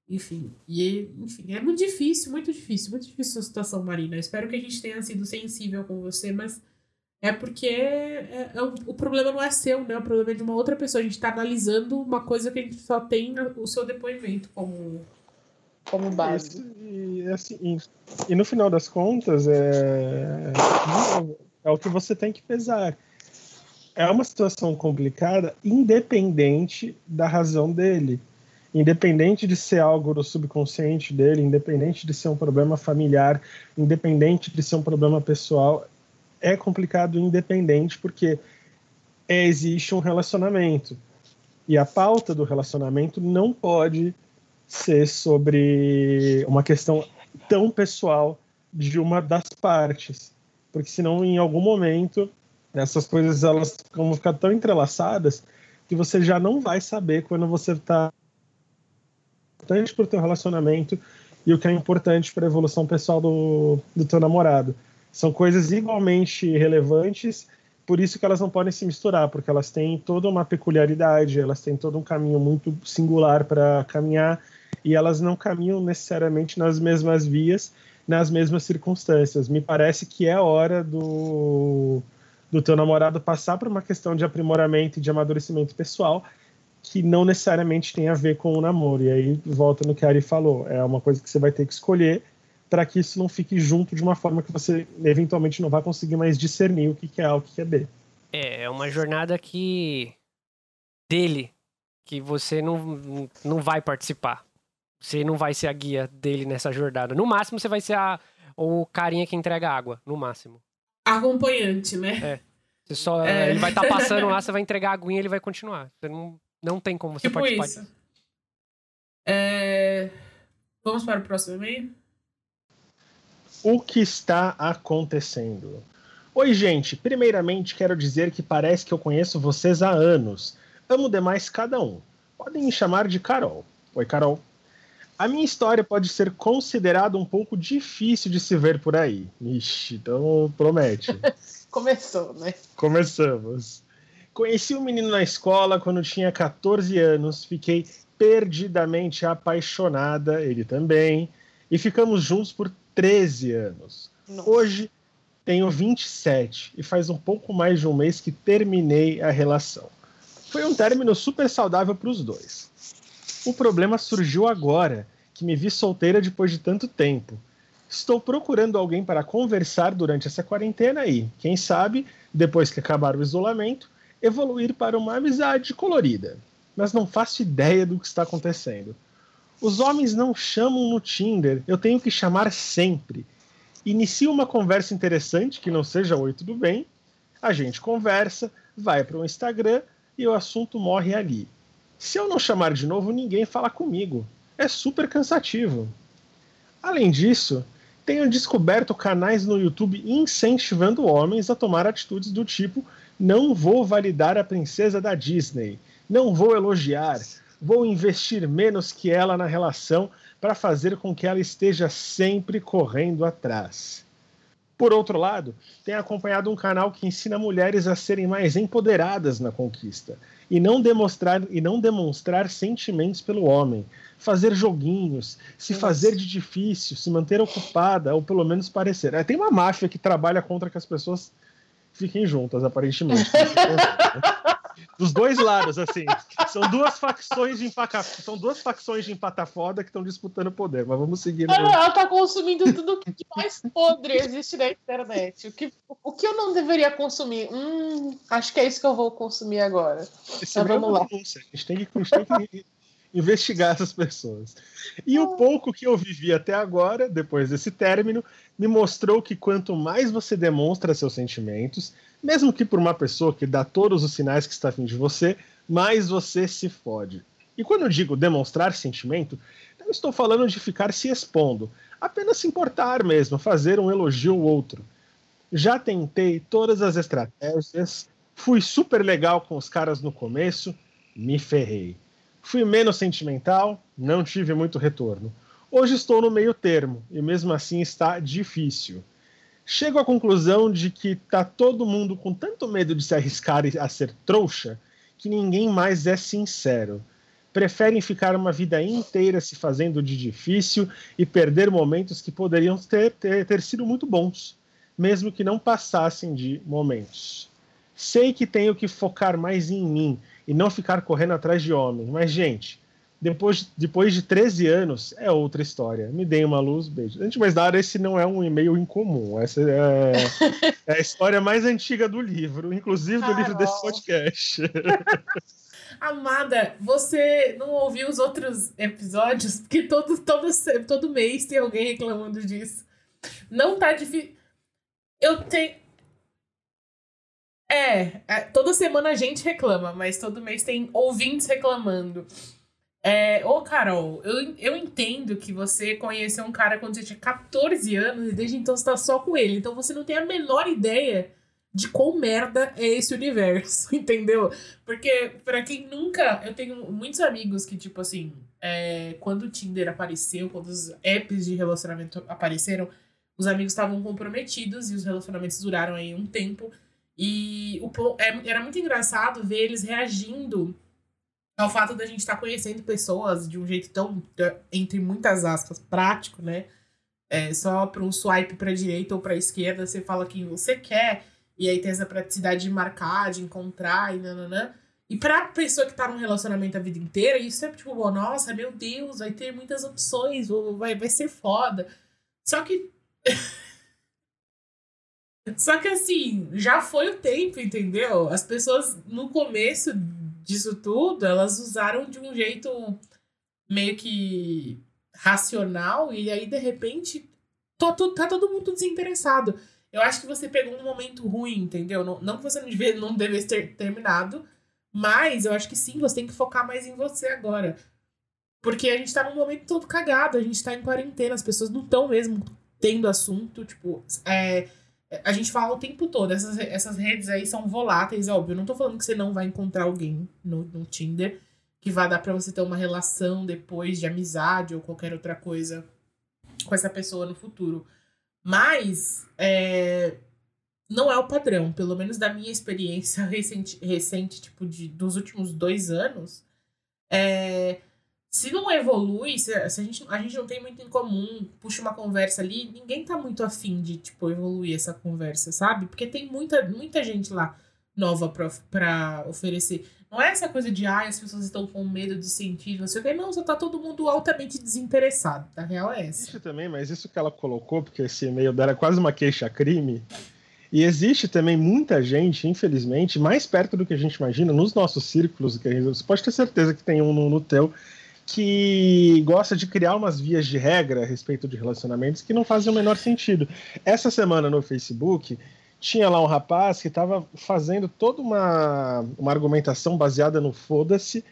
Enfim, e enfim, é muito difícil, muito difícil, muito difícil a situação, Marina. Eu espero que a gente tenha sido sensível com você, mas é porque é, é, o, problema não é seu, né? O problema é de uma outra pessoa. A gente tá analisando uma coisa que a gente só tem o seu depoimento como, como base. E, e, assim, e, e no final das contas, é, é o que você tem que pesar. É uma situação complicada, independente da razão dele independente de ser algo do subconsciente dele, independente de ser um problema familiar, independente de ser um problema pessoal, é complicado independente porque existe um relacionamento. E a pauta do relacionamento não pode ser sobre uma questão tão pessoal de uma das partes, porque senão em algum momento essas coisas elas vão ficar tão entrelaçadas que você já não vai saber quando você está importante para o teu relacionamento e o que é importante para a evolução pessoal do, do teu namorado. São coisas igualmente relevantes, por isso que elas não podem se misturar, porque elas têm toda uma peculiaridade, elas têm todo um caminho muito singular para caminhar e elas não caminham necessariamente nas mesmas vias, nas mesmas circunstâncias. Me parece que é hora do, do teu namorado passar por uma questão de aprimoramento e de amadurecimento pessoal que não necessariamente tem a ver com o namoro. E aí volta no que a Ari falou, é uma coisa que você vai ter que escolher para que isso não fique junto de uma forma que você eventualmente não vai conseguir mais discernir o que, que é A o que, que é B. É, é uma jornada que dele que você não, não vai participar. Você não vai ser a guia dele nessa jornada. No máximo, você vai ser a, o carinha que entrega água, no máximo. Acompanhante, né? É. Você só, é. Ele vai estar tá passando lá, você vai entregar a aguinha e ele vai continuar. Você não, não tem como você tipo participar isso. É... Vamos para o próximo e-mail? O que está acontecendo? Oi, gente. Primeiramente, quero dizer que parece que eu conheço vocês há anos. Amo demais cada um. Podem me chamar de Carol. Oi, Carol. A minha história pode ser considerada um pouco difícil de se ver por aí. Ixi, então promete. Começou, né? Começamos. Conheci um menino na escola quando tinha 14 anos, fiquei perdidamente apaixonada, ele também, e ficamos juntos por 13 anos. Nossa. Hoje tenho 27 e faz um pouco mais de um mês que terminei a relação. Foi um término super saudável para os dois. O problema surgiu agora, que me vi solteira depois de tanto tempo. Estou procurando alguém para conversar durante essa quarentena e, quem sabe, depois que acabar o isolamento, evoluir para uma amizade colorida. Mas não faço ideia do que está acontecendo. Os homens não chamam no Tinder, eu tenho que chamar sempre. Inicio uma conversa interessante, que não seja oi, tudo bem. A gente conversa, vai para o Instagram e o assunto morre ali. Se eu não chamar de novo, ninguém fala comigo. É super cansativo. Além disso, tenho descoberto canais no YouTube incentivando homens a tomar atitudes do tipo: não vou validar a princesa da Disney, não vou elogiar, vou investir menos que ela na relação para fazer com que ela esteja sempre correndo atrás. Por outro lado, tenho acompanhado um canal que ensina mulheres a serem mais empoderadas na conquista e não demonstrar e não demonstrar sentimentos pelo homem, fazer joguinhos, se Nossa. fazer de difícil, se manter ocupada ou pelo menos parecer. É, tem uma máfia que trabalha contra que as pessoas fiquem juntas, aparentemente. Dos dois lados, assim. São duas facções de empaca... São duas facções de empatafoda que estão disputando poder, mas vamos seguir. Ela, ela tá consumindo tudo que mais podre existe na internet. O que, o que eu não deveria consumir? Hum, acho que é isso que eu vou consumir agora. Esse mas vamos lá. A gente tem que, a gente tem que investigar essas pessoas. E o pouco que eu vivi até agora, depois desse término, me mostrou que quanto mais você demonstra seus sentimentos, mesmo que por uma pessoa que dá todos os sinais que está afim de você, mais você se fode. E quando eu digo demonstrar sentimento, não estou falando de ficar se expondo, apenas se importar mesmo, fazer um elogio ou outro. Já tentei todas as estratégias, fui super legal com os caras no começo, me ferrei. Fui menos sentimental, não tive muito retorno. Hoje estou no meio termo e mesmo assim está difícil. Chego à conclusão de que tá todo mundo com tanto medo de se arriscar a ser trouxa que ninguém mais é sincero. Preferem ficar uma vida inteira se fazendo de difícil e perder momentos que poderiam ter, ter, ter sido muito bons, mesmo que não passassem de momentos. Sei que tenho que focar mais em mim e não ficar correndo atrás de homens. Mas, gente, depois, depois de 13 anos, é outra história. Me deem uma luz, beijo. Antes de mais nada, esse não é um e-mail incomum. Essa é, é a história mais antiga do livro, inclusive do livro desse podcast. Amada, você não ouviu os outros episódios? Porque todo, todo, todo mês tem alguém reclamando disso. Não tá difícil. Eu tenho. É, é, toda semana a gente reclama, mas todo mês tem ouvintes reclamando. É, ô Carol, eu, eu entendo que você conheceu um cara quando você tinha 14 anos e desde então você tá só com ele. Então você não tem a menor ideia de quão merda é esse universo, entendeu? Porque, para quem nunca. Eu tenho muitos amigos que, tipo assim, é, quando o Tinder apareceu, quando os apps de relacionamento apareceram, os amigos estavam comprometidos e os relacionamentos duraram aí um tempo. E o, é, era muito engraçado ver eles reagindo ao fato da gente estar tá conhecendo pessoas de um jeito tão, entre muitas aspas, prático, né? É, só para um swipe para direita ou para esquerda, você fala quem você quer, e aí tem essa praticidade de marcar, de encontrar e nananã. E pra pessoa que tá num relacionamento a vida inteira, isso é tipo, nossa, meu Deus, vai ter muitas opções, vai, vai ser foda. Só que Só que assim, já foi o tempo, entendeu? As pessoas no começo disso tudo, elas usaram de um jeito meio que racional e aí de repente tá, tá todo mundo desinteressado. Eu acho que você pegou um momento ruim, entendeu? Não, não que você não, deve, não devesse ter terminado, mas eu acho que sim, você tem que focar mais em você agora. Porque a gente tá num momento todo cagado, a gente tá em quarentena, as pessoas não estão mesmo tendo assunto, tipo, é, a gente fala o tempo todo, essas, essas redes aí são voláteis, óbvio. Eu não tô falando que você não vai encontrar alguém no, no Tinder que vai dar para você ter uma relação depois de amizade ou qualquer outra coisa com essa pessoa no futuro. Mas é, não é o padrão, pelo menos da minha experiência recente, recente tipo, de, dos últimos dois anos. É, se não evolui, se, a, gente, a gente não tem muito em comum, puxa uma conversa ali, ninguém tá muito afim de, tipo, evoluir essa conversa, sabe? Porque tem muita, muita gente lá nova pra, pra oferecer. Não é essa coisa de, ai, as pessoas estão com medo de sentir, não sei o que. Não, só tá todo mundo altamente desinteressado. A real é essa. Existe também, mas isso que ela colocou, porque esse e-mail dela é quase uma queixa-crime. E existe também muita gente, infelizmente, mais perto do que a gente imagina, nos nossos círculos, que a gente, você pode ter certeza que tem um no, no teu, que gosta de criar umas vias de regra a respeito de relacionamentos que não fazem o menor sentido. Essa semana no Facebook tinha lá um rapaz que estava fazendo toda uma, uma argumentação baseada no foda-se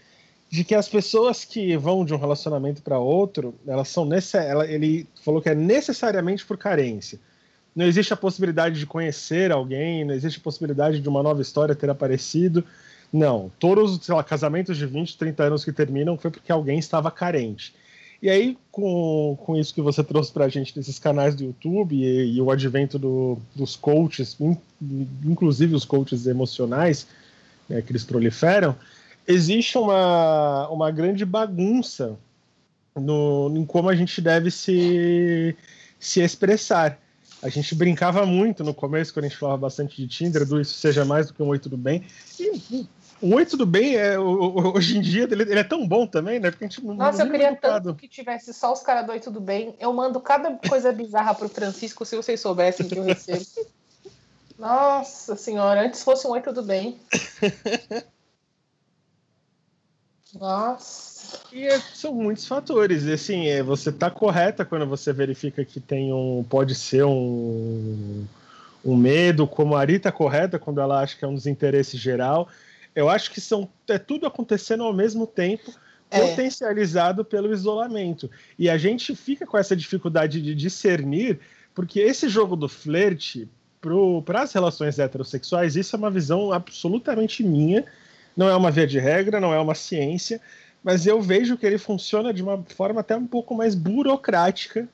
de que as pessoas que vão de um relacionamento para outro, elas são nesse, ela, ele falou que é necessariamente por carência. Não existe a possibilidade de conhecer alguém, não existe a possibilidade de uma nova história ter aparecido. Não, todos os casamentos de 20, 30 anos que terminam foi porque alguém estava carente. E aí, com, com isso que você trouxe para a gente desses canais do YouTube e, e o advento do, dos coaches, in, inclusive os coaches emocionais, né, que eles proliferam, existe uma, uma grande bagunça no, em como a gente deve se, se expressar. A gente brincava muito no começo, quando a gente falava bastante de Tinder, do isso seja mais do que um oi, tudo bem. E o Oi Tudo Bem, é, hoje em dia, ele, ele, é tão bom também, né? Porque a gente não Nossa, eu queria tanto que tivesse só os caras do Oi Tudo Bem. Eu mando cada coisa bizarra pro Francisco, se vocês soubessem que eu recebo. Nossa senhora, antes fosse um Oi Tudo Bem. Nossa. E é, são muitos fatores. E assim, é, você tá correta quando você verifica que tem um. Pode ser um, um medo, como a Ari tá correta quando ela acha que é um desinteresse geral. Eu acho que são é tudo acontecendo ao mesmo tempo, é. potencializado pelo isolamento. E a gente fica com essa dificuldade de discernir, porque esse jogo do flerte para as relações heterossexuais, isso é uma visão absolutamente minha. Não é uma via de regra, não é uma ciência, mas eu vejo que ele funciona de uma forma até um pouco mais burocrática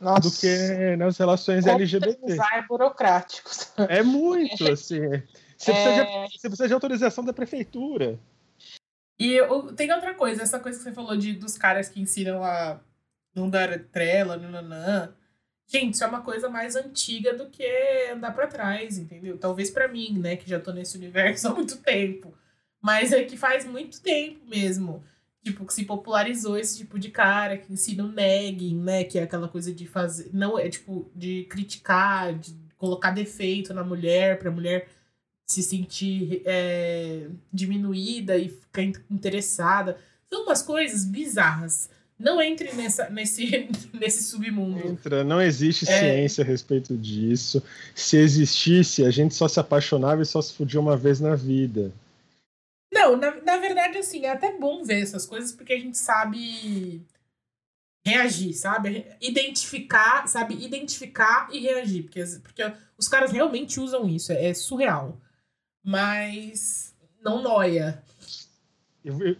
Nossa. do que nas relações LGBT. É burocráticos. É muito, assim. Você, é... precisa de, você precisa de autorização da prefeitura. E eu, tem outra coisa, essa coisa que você falou de, dos caras que ensinam a não dar trela, nananã. Gente, isso é uma coisa mais antiga do que andar para trás, entendeu? Talvez para mim, né, que já tô nesse universo há muito tempo. Mas é que faz muito tempo mesmo. Tipo, que se popularizou esse tipo de cara que ensina o nagging, né? Que é aquela coisa de fazer. Não, é tipo, de criticar, de colocar defeito na mulher, pra mulher se sentir é, diminuída e ficar interessada. São umas coisas bizarras. Não entre nessa, nesse, nesse submundo. Entra, não existe é... ciência a respeito disso. Se existisse, a gente só se apaixonava e só se fudia uma vez na vida. Não, na, na verdade, assim, é até bom ver essas coisas porque a gente sabe reagir, sabe? Identificar, sabe? Identificar e reagir. Porque, porque os caras realmente usam isso, é, é surreal mas não noia. E,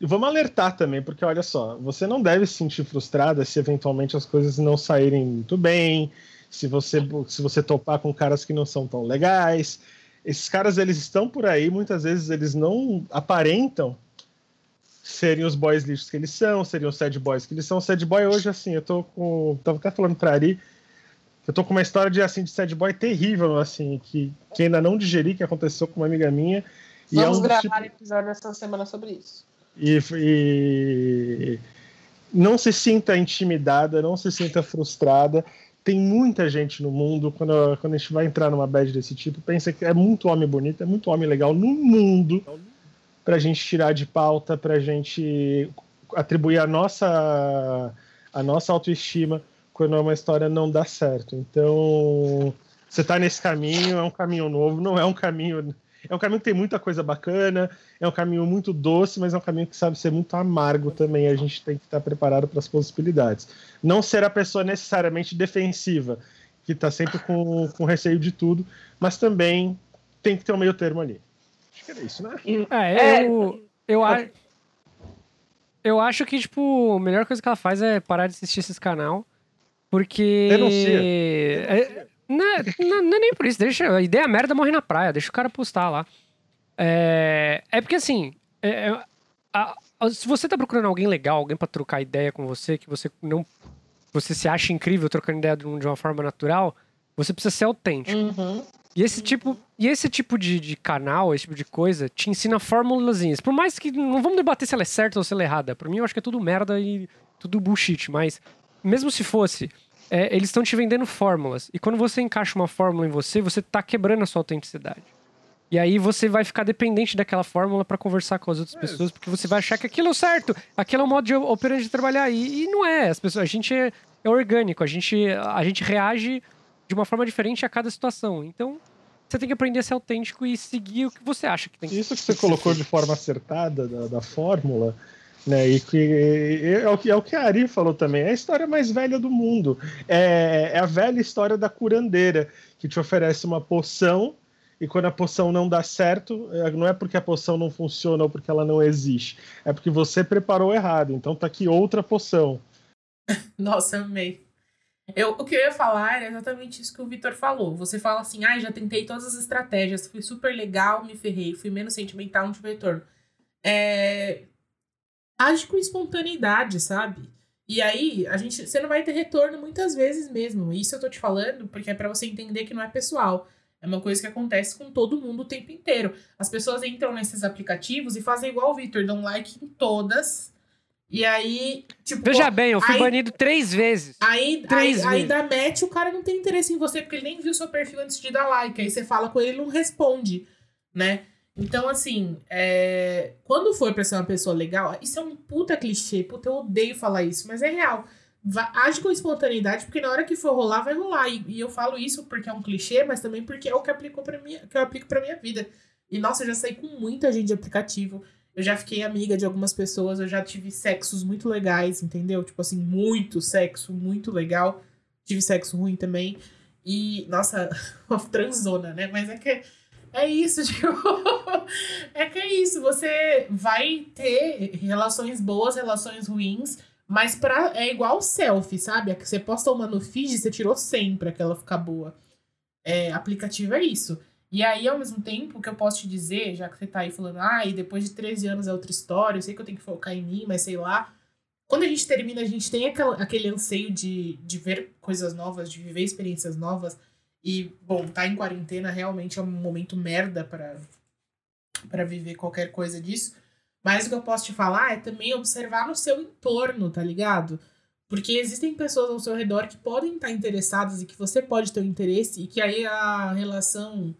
vamos alertar também, porque olha só, você não deve se sentir frustrada se eventualmente as coisas não saírem muito bem, se você, se você topar com caras que não são tão legais. Esses caras, eles estão por aí, muitas vezes eles não aparentam serem os boys lixos que eles são, seriam os sad boys que eles são. Sad boy hoje, assim, eu tô com. Tava até falando pra Ari, eu tô com uma história de assim de sad boy terrível, assim, que, que ainda não digeri, que aconteceu com uma amiga minha. E Vamos é um gravar tipo... episódio essa semana sobre isso. E, e não se sinta intimidada, não se sinta frustrada. Tem muita gente no mundo, quando, quando a gente vai entrar numa bad desse tipo, pensa que é muito homem bonito, é muito homem legal no mundo pra gente tirar de pauta, pra gente atribuir a nossa a nossa autoestima quando uma história não dá certo. Então, você está nesse caminho, é um caminho novo, não é um caminho. É um caminho que tem muita coisa bacana, é um caminho muito doce, mas é um caminho que sabe ser muito amargo também. A gente tem que estar preparado para as possibilidades. Não ser a pessoa necessariamente defensiva, que está sempre com, com receio de tudo, mas também tem que ter um meio termo ali. Acho que era isso, né? É, eu, eu, acho, eu acho que, tipo, a melhor coisa que ela faz é parar de assistir esse canal, porque... Denuncia. É, não, não, não, é nem por isso, deixa, a ideia merda morre na praia, deixa o cara postar lá. É, é porque, assim, é, é a, a, se você tá procurando alguém legal, alguém para trocar ideia com você, que você não... Você se acha incrível trocando ideia de uma forma natural, você precisa ser autêntico. Uhum. E esse tipo, e esse tipo de, de canal, esse tipo de coisa, te ensina formulazinhas. Por mais que. Não vamos debater se ela é certa ou se ela é errada. Pra mim, eu acho que é tudo merda e tudo bullshit. Mas, mesmo se fosse, é, eles estão te vendendo fórmulas. E quando você encaixa uma fórmula em você, você tá quebrando a sua autenticidade. E aí você vai ficar dependente daquela fórmula para conversar com as outras pessoas, porque você vai achar que aquilo é certo, aquilo é o modo de operante de trabalhar. E, e não é. As pessoas, a gente é, é orgânico, a gente, a gente reage de uma forma diferente a cada situação. Então, você tem que aprender a ser autêntico e seguir o que você acha que tem que Isso que você colocou de forma acertada da, da fórmula, né? E que é o que, é o que a Ari falou também, é a história mais velha do mundo. É, é a velha história da curandeira, que te oferece uma poção e quando a poção não dá certo, é, não é porque a poção não funciona ou porque ela não existe, é porque você preparou errado. Então tá aqui outra poção. Nossa, amei. Eu, o que eu ia falar era exatamente isso que o Vitor falou. Você fala assim, ah, já tentei todas as estratégias, fui super legal, me ferrei, fui menos sentimental, não tive retorno. É... Age com espontaneidade, sabe? E aí, a gente, você não vai ter retorno muitas vezes mesmo. Isso eu tô te falando porque é para você entender que não é pessoal. É uma coisa que acontece com todo mundo o tempo inteiro. As pessoas entram nesses aplicativos e fazem igual o Vitor, dão like em todas e aí, tipo. Veja bem, eu fui aí, banido três vezes. Aí, três aí, vezes. aí dá match, o cara não tem interesse em você, porque ele nem viu seu perfil antes de dar like. Aí você fala com ele e não responde, né? Então, assim, é... quando for pra ser uma pessoa legal, isso é um puta clichê, puta, eu odeio falar isso, mas é real. age com espontaneidade, porque na hora que for rolar, vai rolar. E, e, eu falo isso porque é um clichê, mas também porque é o que, aplicou pra minha, que eu aplico pra minha vida. E, nossa, eu já saí com muita gente de aplicativo. Eu já fiquei amiga de algumas pessoas, eu já tive sexos muito legais, entendeu? Tipo assim, muito sexo, muito legal. Tive sexo ruim também. E, nossa, uma transona, né? Mas é que é isso, tipo. é que é isso. Você vai ter relações boas, relações ruins, mas pra, é igual selfie, sabe? Você posta uma no feed, você tirou sempre aquela ficar boa. É, aplicativo é isso. E aí, ao mesmo tempo, que eu posso te dizer, já que você tá aí falando, ah, e depois de 13 anos é outra história, eu sei que eu tenho que focar em mim, mas sei lá. Quando a gente termina, a gente tem aquela, aquele anseio de, de ver coisas novas, de viver experiências novas. E, bom, tá em quarentena realmente é um momento merda para para viver qualquer coisa disso. Mas o que eu posso te falar é também observar no seu entorno, tá ligado? Porque existem pessoas ao seu redor que podem estar interessadas e que você pode ter um interesse e que aí a relação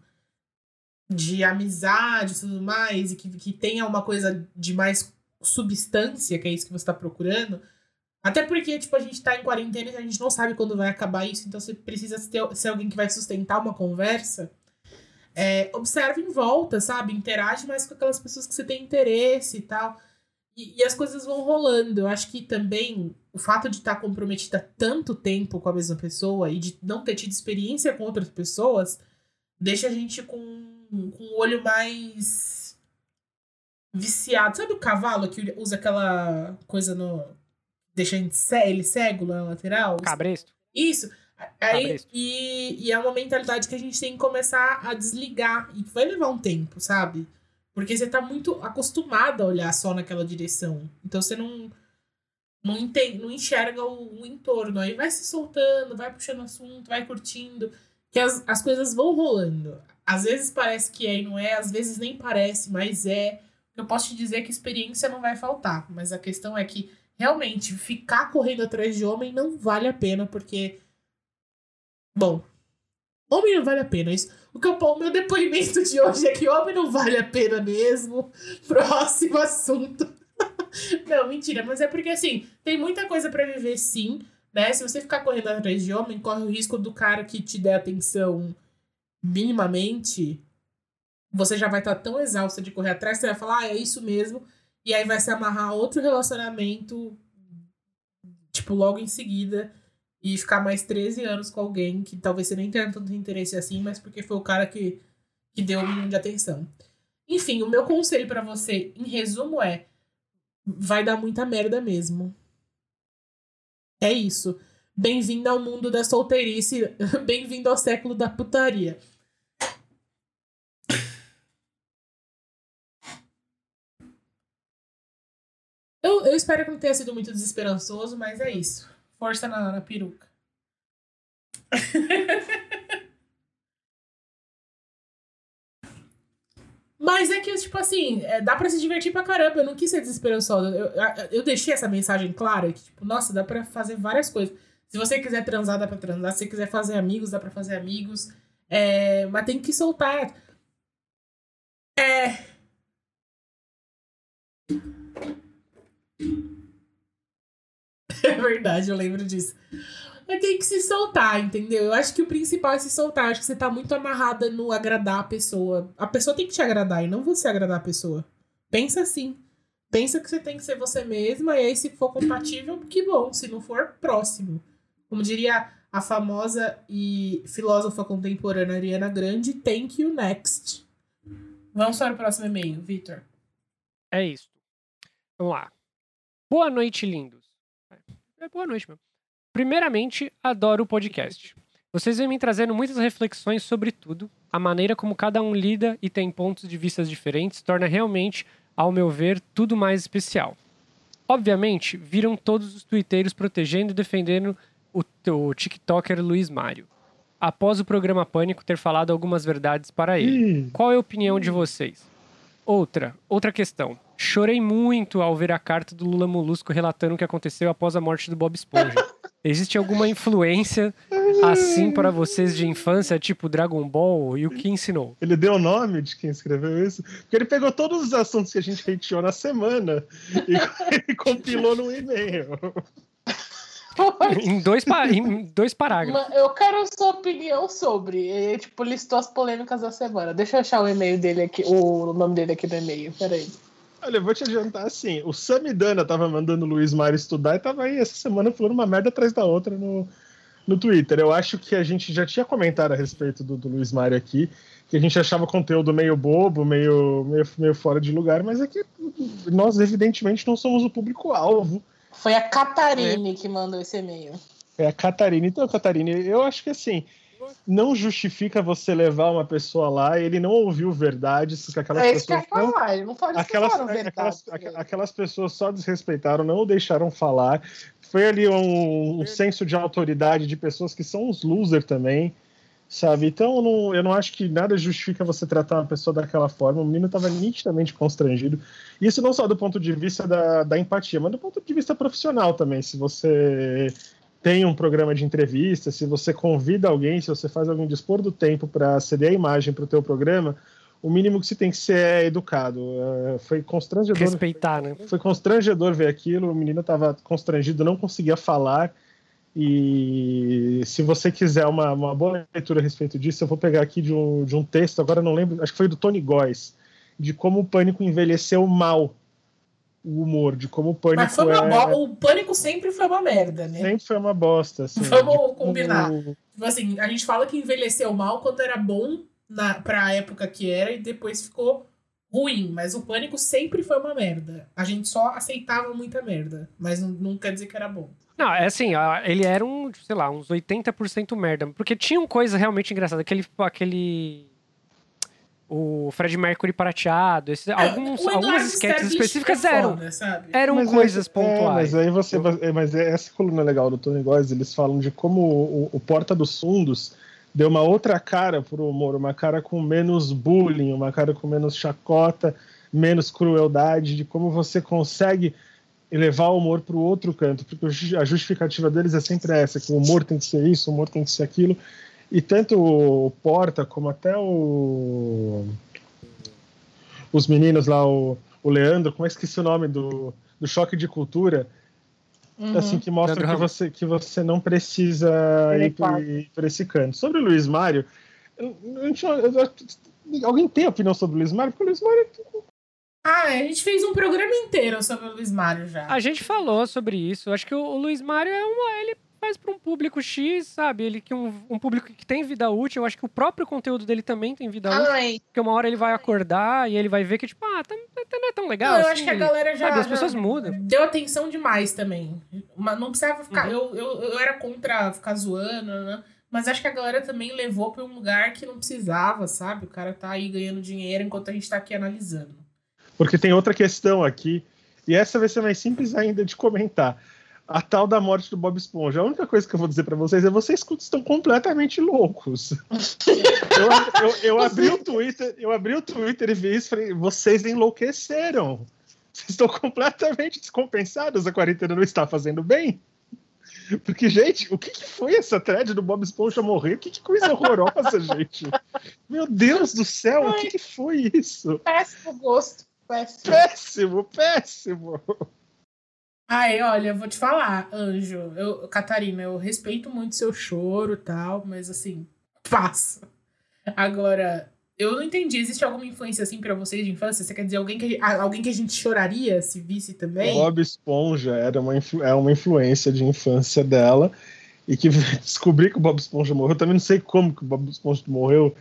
de amizade e tudo mais, e que, que tenha uma coisa de mais substância, que é isso que você está procurando. Até porque, tipo, a gente tá em quarentena e a gente não sabe quando vai acabar isso, então você precisa ter, ser alguém que vai sustentar uma conversa. É, observe em volta, sabe? Interage mais com aquelas pessoas que você tem interesse e tal. E, e as coisas vão rolando. Eu acho que também o fato de estar comprometida tanto tempo com a mesma pessoa e de não ter tido experiência com outras pessoas deixa a gente com com o olho mais viciado. Sabe o cavalo que usa aquela coisa no. Deixa ele cego na lateral? Cabresto. Isso. Aí, e, e é uma mentalidade que a gente tem que começar a desligar. E vai levar um tempo, sabe? Porque você tá muito acostumado a olhar só naquela direção. Então você não. Não, entende, não enxerga o, o entorno. Aí vai se soltando, vai puxando assunto, vai curtindo. Que as, as coisas vão rolando. Às vezes parece que é e não é, às vezes nem parece, mas é. Eu posso te dizer que experiência não vai faltar, mas a questão é que realmente ficar correndo atrás de homem não vale a pena, porque. Bom, homem não vale a pena. Isso, o, que eu, o meu depoimento de hoje é que homem não vale a pena mesmo. Próximo assunto. Não, mentira, mas é porque assim, tem muita coisa pra viver sim, né? Se você ficar correndo atrás de homem, corre o risco do cara que te der atenção minimamente, você já vai estar tão exausta de correr atrás, você vai falar, ah, é isso mesmo, e aí vai se amarrar outro relacionamento, tipo, logo em seguida, e ficar mais 13 anos com alguém que talvez você nem tenha tanto interesse assim, mas porque foi o cara que, que deu o mínimo de atenção. Enfim, o meu conselho para você, em resumo, é: vai dar muita merda mesmo. É isso. Bem-vindo ao mundo da solteirice. Bem-vindo ao século da putaria. Eu, espero que não tenha sido muito desesperançoso, mas é isso. Força na, na peruca. Mas é que, tipo assim, é, dá pra se divertir pra caramba. Eu não quis ser desesperançosa. Eu, eu deixei essa mensagem clara que, tipo, nossa, dá pra fazer várias coisas. Se você quiser transar, dá pra transar. Se você quiser fazer amigos, dá pra fazer amigos. É, mas tem que soltar. É. É verdade, eu lembro disso. Mas tem que se soltar, entendeu? Eu acho que o principal é se soltar. Eu acho que você tá muito amarrada no agradar a pessoa. A pessoa tem que te agradar e não você agradar a pessoa. Pensa assim. Pensa que você tem que ser você mesma, e aí, se for compatível, que bom. Se não for, próximo. Como diria a famosa e filósofa contemporânea Ariana Grande, thank you next. Vamos para o próximo e-mail, Victor. É isso. Vamos lá. Boa noite, lindos. É boa noite, meu. Primeiramente, adoro o podcast. Vocês vêm me trazendo muitas reflexões sobre tudo, a maneira como cada um lida e tem pontos de vista diferentes torna realmente, ao meu ver, tudo mais especial. Obviamente, viram todos os twitteiros protegendo e defendendo o, o TikToker Luiz Mário. Após o programa Pânico ter falado algumas verdades para ele. Qual é a opinião de vocês? Outra, outra questão. Chorei muito ao ver a carta do Lula Molusco relatando o que aconteceu após a morte do Bob Esponja. Existe alguma influência assim para vocês de infância, tipo Dragon Ball e o que ensinou? Ele deu o nome de quem escreveu isso, porque ele pegou todos os assuntos que a gente hateou na semana e, e compilou num e-mail. em, dois em dois parágrafos. Eu quero sua opinião sobre. Ele, tipo, listou as polêmicas da semana. Deixa eu achar o e-mail dele aqui, o nome dele aqui no e-mail. Peraí. Olha, eu vou te adiantar assim: o Samidana tava mandando o Luiz Mário estudar e tava aí essa semana falando uma merda atrás da outra no, no Twitter. Eu acho que a gente já tinha comentado a respeito do, do Luiz Mário aqui, que a gente achava o conteúdo meio bobo, meio, meio, meio fora de lugar, mas é que nós, evidentemente, não somos o público-alvo. Foi a Catarine é. que mandou esse e-mail. É a Catarine. Então, Catarine, eu acho que assim não justifica você levar uma pessoa lá e ele não ouviu verdades que aquelas é pessoas que não, falar, não pode aquelas, aquelas, aquelas, pessoas só desrespeitaram, não o deixaram falar. Foi ali um, um senso de autoridade de pessoas que são uns loser também, sabe? Então eu não, eu não acho que nada justifica você tratar uma pessoa daquela forma. O menino estava nitidamente constrangido. Isso não só do ponto de vista da, da empatia, mas do ponto de vista profissional também. Se você tem um programa de entrevista, se você convida alguém, se você faz alguém dispor do tempo para ceder a imagem para o teu programa, o mínimo que se tem que ser é educado. Uh, foi constrangedor. Respeitar, né? Foi constrangedor ver aquilo. O menino estava constrangido, não conseguia falar. E se você quiser uma, uma boa leitura a respeito disso, eu vou pegar aqui de um, de um texto, agora não lembro, acho que foi do Tony Góes, de como o pânico envelheceu mal o humor, de como o pânico. Mas foi uma é... O pânico sempre foi uma merda, né? Sempre foi uma bosta. Assim, Vamos combinar. Como... Tipo assim, a gente fala que envelheceu mal quando era bom na, pra época que era e depois ficou ruim. Mas o pânico sempre foi uma merda. A gente só aceitava muita merda. Mas não, não quer dizer que era bom. Não, é assim, ele era um, sei lá, uns 80% merda. Porque tinha coisa realmente engraçada. Aquele. aquele o Fred Mercury prateado, esses, é, alguns, algumas sketches específicas é eram, eram mas coisas é, pontuais. É, mas aí você. Mas essa coluna legal do Tony Góes, eles falam de como o, o, Porta dos Fundos deu uma outra cara pro humor, uma cara com menos bullying, uma cara com menos chacota, menos crueldade, de como você consegue levar o humor para o outro canto, porque a justificativa deles é sempre essa, que o humor tem que ser isso, o humor tem que ser aquilo, e tanto o Porta como até o os meninos lá, o, o Leandro, como é que esqueci o nome do, do choque de cultura? Uhum. Assim, que mostra que você, que você não precisa ir por esse canto. Sobre o Luiz Mário, eu- eu eu- alguém tem opinião sobre o Luiz Mário? Porque o Luiz Mário Ah, a gente fez um programa inteiro sobre o Luiz Mário já. A gente falou sobre isso. Acho que o, o Luiz Mário é uma. Ele faz para um público X, sabe? Ele que um, um público que tem vida útil. Eu acho que o próprio conteúdo dele também tem vida útil. Porque uma hora ele vai acordar e ele vai ver que, tipo, ah, tá, tá- não é tão legal. Não, eu assim, acho que a galera já, sabe, as já pessoas mudam. deu atenção demais também. Mas não precisava ficar. Uhum. Eu, eu, eu era contra ficar zoando, né? Mas acho que a galera também levou pra um lugar que não precisava, sabe? O cara tá aí ganhando dinheiro enquanto a gente tá aqui analisando. Porque tem outra questão aqui, e essa vai ser mais simples ainda de comentar. A tal da morte do Bob Esponja. A única coisa que eu vou dizer pra vocês é vocês estão completamente loucos. eu, eu- eu abri o Twitter, eu abri o Twitter e vi isso e falei, vocês enlouqueceram. Vocês estão completamente descompensados, a quarentena não está fazendo bem. Porque, gente, o que, que foi essa thread do Bob Esponja morrer? Que, que coisa horrorosa, gente. Meu Deus do céu, o que, que foi isso? péssimo gosto. Péssimo. Péssimo, péssimo. Ai, olha, eu vou te falar, Anjo. Eu, Catarina, eu respeito muito seu choro e tal, mas assim, passa. Agora, eu não entendi. Existe alguma influência assim pra vocês de infância? Você quer dizer alguém que, a- alguém que a gente choraria se visse também? Bob Esponja era uma, é uma influência de infância dela. E que descobri que o Bob Esponja morreu. Eu também não sei como que o Bob Esponja morreu.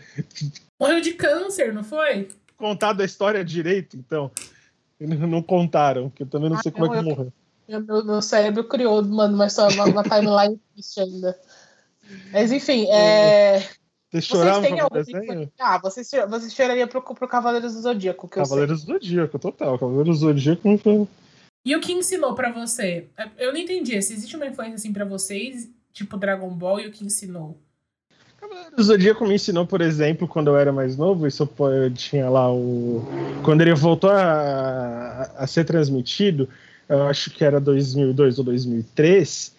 Morreu de câncer, não foi? Contado a história direito, então. Eles Não contaram, que eu também não Ah, sei como é que eu- morreu. Meu, meu, cérebro criou, mano, uma, história, uma, uma timeline triste ainda. Mas enfim, é. Vocês têm o algum desenho? Ah, vocês, vocês chorariam pro, pro Cavaleiros do Zodíaco, que eu sei. Cavaleiros do Zodíaco, total. Cavaleiros do Zodíaco não foi. E o que ensinou pra você? Eu não entendi. Se existe uma influência assim pra vocês, tipo Dragon Ball, e o que ensinou? Cavaleiros do Zodíaco me ensinou, por exemplo, quando eu era mais novo, isso eu tinha lá o. Quando ele voltou a, a ser transmitido, eu acho que era 2002 ou 2003,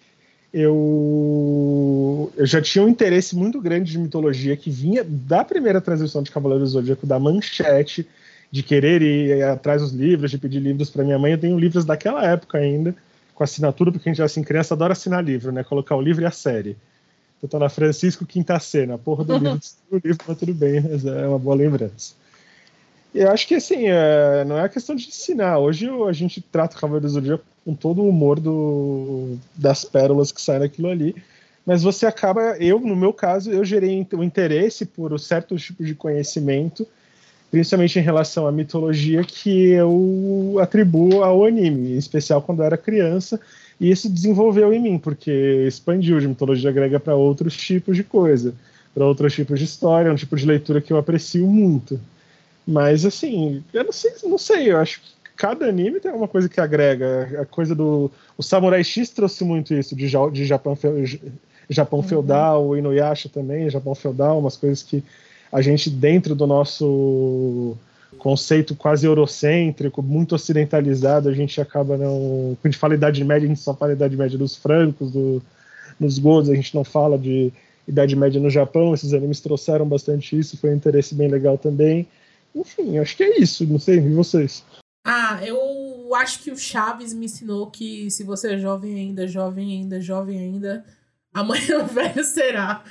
eu, eu já tinha um interesse muito grande de mitologia que vinha da primeira transmissão de Cavaleiros do Zodíaco, da manchete, de querer ir atrás dos livros, de pedir livros para minha mãe. Eu tenho livros daquela época ainda, com assinatura, porque a gente, assim, criança adora assinar livro, né? Colocar o livro e a série. Eu tô na Francisco Quinta Cena, porra do livro, o livro, mas tudo bem, mas é uma boa lembrança. Eu acho que assim, é, não é questão de ensinar. Hoje a gente trata o Cavaleiro do Zodíaco com todo o humor do, das pérolas que saem daquilo ali. Mas você acaba, eu, no meu caso, eu gerei o interesse por certos tipos de conhecimento, principalmente em relação à mitologia, que eu atribuo ao anime, em especial quando eu era criança. E isso desenvolveu em mim, porque expandiu de mitologia grega para outros tipos de coisa, para outros tipos de história, um tipo de leitura que eu aprecio muito. Mas assim, eu não sei, não sei, eu acho que cada anime tem alguma coisa que agrega. A coisa do. O Samurai X trouxe muito isso, de, ja- de Japão, Japão feudal, o Inuyasha também, Japão feudal, umas coisas que a gente, dentro do nosso conceito quase eurocêntrico, muito ocidentalizado, a gente acaba não. Quando a gente fala Idade Média, a gente só fala Idade Média dos francos, do, dos godos, a gente não fala de Idade Média no Japão. Esses animes trouxeram bastante isso, foi um interesse bem legal também. Enfim, acho que é isso, não sei, e vocês? Ah, eu acho que o Chaves me ensinou que se você é jovem ainda, jovem ainda, jovem ainda, amanhã velho será.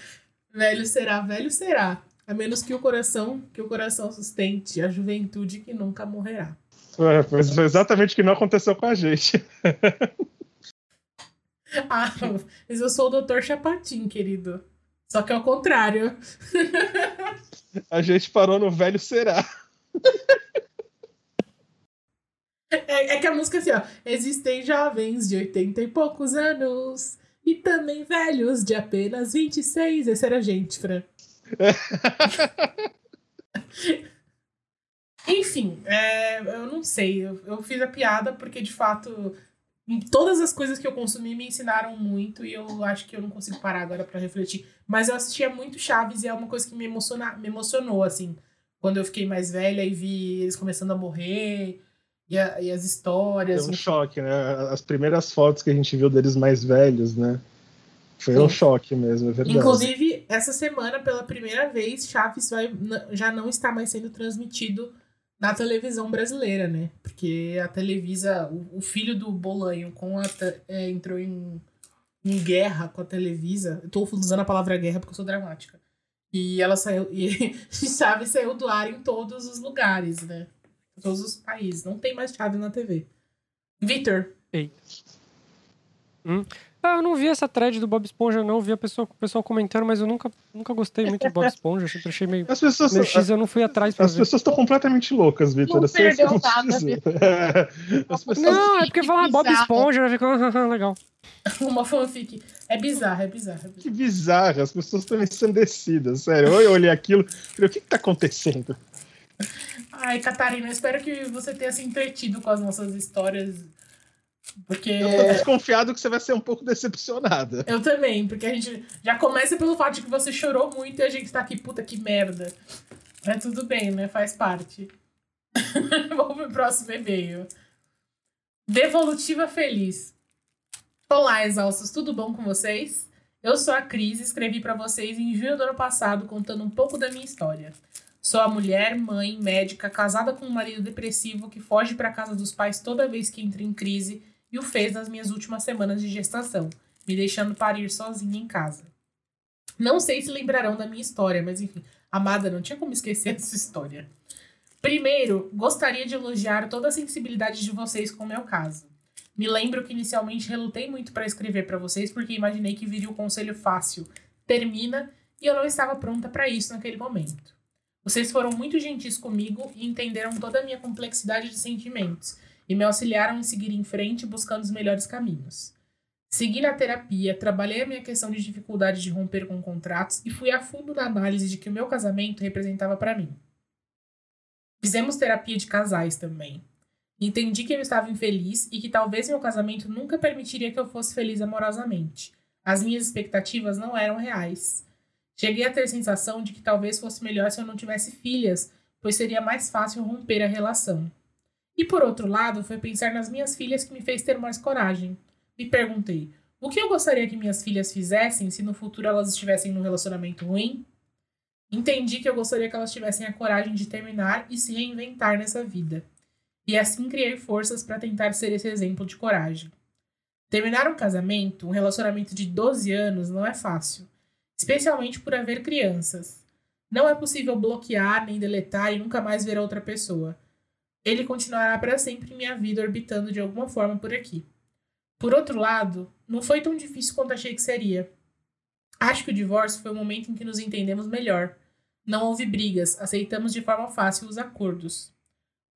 Velho será, velho será. A menos que o coração, que o coração sustente a juventude que nunca morrerá. É, foi exatamente o que não aconteceu com a gente. Ah, mas eu sou o Dr. Chapatin, querido. Só que é o contrário. A gente parou no velho será. É, é que a música é assim, ó. Existem jovens de 80 e poucos anos. E também velhos de apenas 26. Esse era a gente, Fran. Enfim, é, eu não sei. Eu, eu fiz a piada porque, de fato, todas as coisas que eu consumi me ensinaram muito e eu acho que eu não consigo parar agora pra refletir. Mas eu assistia muito Chaves e é uma coisa que me, emociona, me emocionou, assim. Quando eu fiquei mais velha e vi eles começando a morrer e, a- e as histórias. Foi um choque, né? As primeiras fotos que a gente viu deles mais velhos, né? Foi um Sim. choque mesmo, é verdade. Inclusive, essa semana, pela primeira vez, Chaves vai, já não está mais sendo transmitido na televisão brasileira, né? Porque a Televisa, o, o filho do Bolanho com a, é, entrou em, em guerra com a Televisa. Eu tô usando a palavra guerra porque eu sou dramática. E ela saiu. E chave saiu do ar em todos os lugares, né? Em todos os países. Não tem mais chave na TV. Vitor. Ei. Hum? Ah, eu não vi essa thread do Bob Esponja, não. Vi a pessoa, o pessoal comentando, mas eu nunca, nunca gostei muito do Bob Esponja. Sempre achei meio, as pessoas meio X, eu não fui atrás pra As ver. pessoas estão completamente loucas, Vitor. Não perdeu nada, As pessoas... Não, é porque falar Bob. Esponja, fica ah, legal. Uma fanfic. É bizarro, é bizarro. É bizarro. Que bizarro, as pessoas estão ensandecidas, sério. Eu olhei aquilo e falei, o que, que tá acontecendo? Ai, Catarina, eu espero que você tenha se entretido com as nossas histórias. Porque. Eu tô desconfiado que você vai ser um pouco decepcionada. Eu também, porque a gente já começa pelo fato de que você chorou muito e a gente tá aqui, puta que merda. Mas tudo bem, né? Faz parte. Vamos pro próximo e-mail. Devolutiva Feliz. Olá, exaustos, tudo bom com vocês? Eu sou a Cris e escrevi pra vocês em junho do ano passado contando um pouco da minha história. Sou a mulher, mãe, médica, casada com um marido depressivo que foge pra casa dos pais toda vez que entra em crise e o fez nas minhas últimas semanas de gestação, me deixando parir sozinha em casa. Não sei se lembrarão da minha história, mas enfim, amada, não tinha como esquecer dessa história. Primeiro, gostaria de elogiar toda a sensibilidade de vocês com o meu caso. Me lembro que inicialmente relutei muito para escrever para vocês porque imaginei que viria o conselho fácil, termina, e eu não estava pronta para isso naquele momento. Vocês foram muito gentis comigo e entenderam toda a minha complexidade de sentimentos e me auxiliaram em seguir em frente buscando os melhores caminhos. Segui na terapia, trabalhei a minha questão de dificuldade de romper com contratos e fui a fundo na análise de que o meu casamento representava para mim. Fizemos terapia de casais também. Entendi que eu estava infeliz e que talvez meu casamento nunca permitiria que eu fosse feliz amorosamente. As minhas expectativas não eram reais. Cheguei a ter sensação de que talvez fosse melhor se eu não tivesse filhas, pois seria mais fácil romper a relação. E por outro lado, foi pensar nas minhas filhas que me fez ter mais coragem. Me perguntei: o que eu gostaria que minhas filhas fizessem se no futuro elas estivessem num relacionamento ruim? Entendi que eu gostaria que elas tivessem a coragem de terminar e se reinventar nessa vida. E assim criei forças para tentar ser esse exemplo de coragem. Terminar um casamento, um relacionamento de 12 anos, não é fácil, especialmente por haver crianças. Não é possível bloquear nem deletar e nunca mais ver a outra pessoa. Ele continuará para sempre em minha vida orbitando de alguma forma por aqui. Por outro lado, não foi tão difícil quanto achei que seria. Acho que o divórcio foi o momento em que nos entendemos melhor. Não houve brigas, aceitamos de forma fácil os acordos.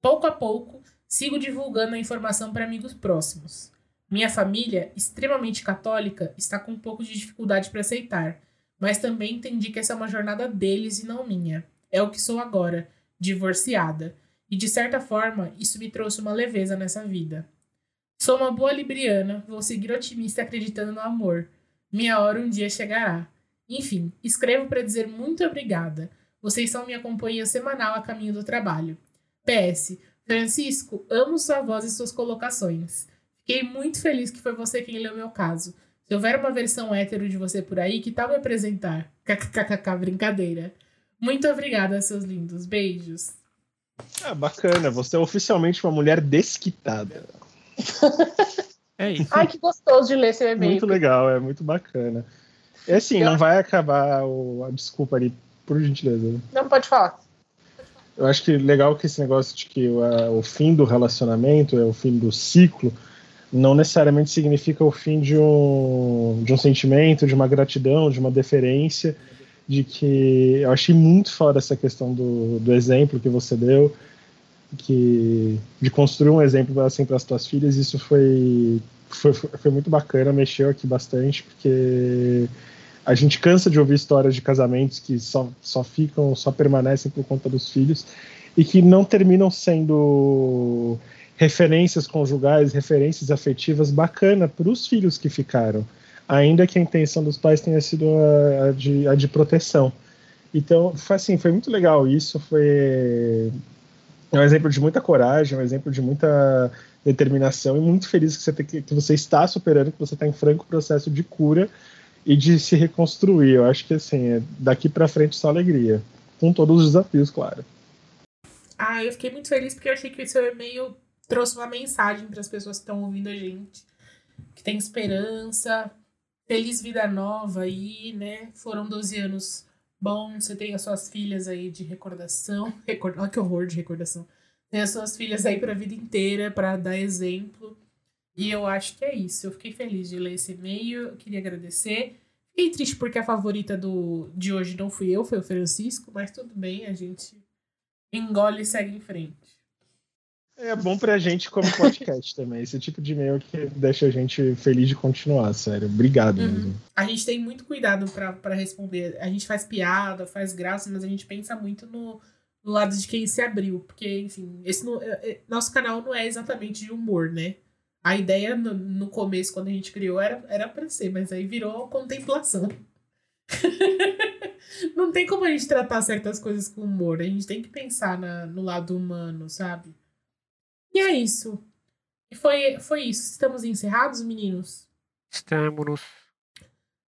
Pouco a pouco, sigo divulgando a informação para amigos próximos. Minha família, extremamente católica, está com um pouco de dificuldade para aceitar, mas também entendi que essa é uma jornada deles e não minha. É o que sou agora, divorciada, e de certa forma isso me trouxe uma leveza nessa vida. Sou uma boa libriana, vou seguir otimista acreditando no amor. Minha hora um dia chegará. Enfim, escrevo para dizer muito obrigada. Vocês são minha companhia semanal a caminho do trabalho. PS, Francisco, amo sua voz e suas colocações. Fiquei muito feliz que foi você quem leu meu caso. Se houver uma versão hétero de você por aí, que tal me apresentar? KKKK, brincadeira. Muito obrigada, seus lindos. Beijos. Ah, bacana. Você é oficialmente uma mulher desquitada. É isso. Ai, que gostoso de ler seu e-mail. Muito legal, é muito bacana. É assim, não vai acabar o... a desculpa ali, por gentileza. Não pode falar. Eu acho que legal que esse negócio de que o, a- o fim do relacionamento é o fim do ciclo, não necessariamente significa o fim de um, de um sentimento, de uma gratidão, de uma deferência, de que eu achei muito foda essa questão do, do exemplo que você deu, que de construir um exemplo assim para as tuas filhas, isso foi, foi foi muito bacana, mexeu aqui bastante, porque a gente cansa de ouvir histórias de casamentos que só, só ficam, só permanecem por conta dos filhos e que não terminam sendo referências conjugais, referências afetivas bacana para os filhos que ficaram, ainda que a intenção dos pais tenha sido a, a de, a de proteção. Então, foi assim, foi muito legal isso, foi é um exemplo de muita coragem, um exemplo de muita determinação e muito feliz que você, que você está superando, que você está em franco processo de cura e de se reconstruir. Eu acho que assim, é daqui para frente só alegria, com todos os desafios, claro. Ah, eu fiquei muito feliz porque eu achei que o seu e-mail trouxe uma mensagem para as pessoas que estão ouvindo a gente, que tem esperança, feliz vida nova aí, né? Foram 12 anos bons, você tem as suas filhas aí de recordação, record... olha que horror de recordação. Tem as suas filhas aí para a vida inteira para dar exemplo. E eu acho que é isso. Eu fiquei feliz de ler esse e-mail, eu queria agradecer. Fiquei triste porque a favorita do, de hoje não fui eu, foi o Francisco, mas tudo bem, a gente engole e segue em frente. É bom pra gente como podcast também. Esse tipo de e-mail que deixa a gente feliz de continuar, sério. Obrigado uhum. mesmo. A gente tem muito cuidado para responder. A gente faz piada, faz graça, mas a gente pensa muito no, no lado de quem se abriu. Porque, enfim, esse é, é, nosso canal não é exatamente de humor, né? A ideia no, no começo, quando a gente criou, era, era pra ser, mas aí virou contemplação. não tem como a gente tratar certas coisas com humor. A gente tem que pensar na, no lado humano, sabe? E é isso. E foi, foi isso. Estamos encerrados, meninos? Estamos.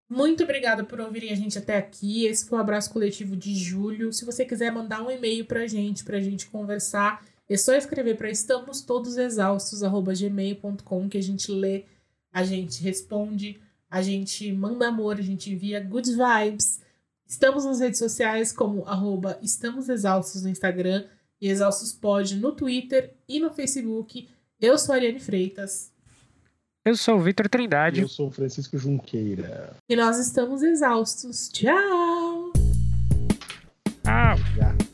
Muito obrigada por ouvirem a gente até aqui. Esse foi o abraço coletivo de julho. Se você quiser mandar um e-mail pra gente, pra gente conversar, é só escrever para estamos todos exaustos gmail.com que a gente lê, a gente responde, a gente manda amor, a gente envia good vibes. Estamos nas redes sociais como arroba estamos exaustos no Instagram e Exaustos Pod no Twitter e no Facebook. Eu sou a Ariane Freitas. Eu sou o Vitor Trindade. Eu sou o Francisco Junqueira. E nós estamos exaustos. Tchau! Tchau!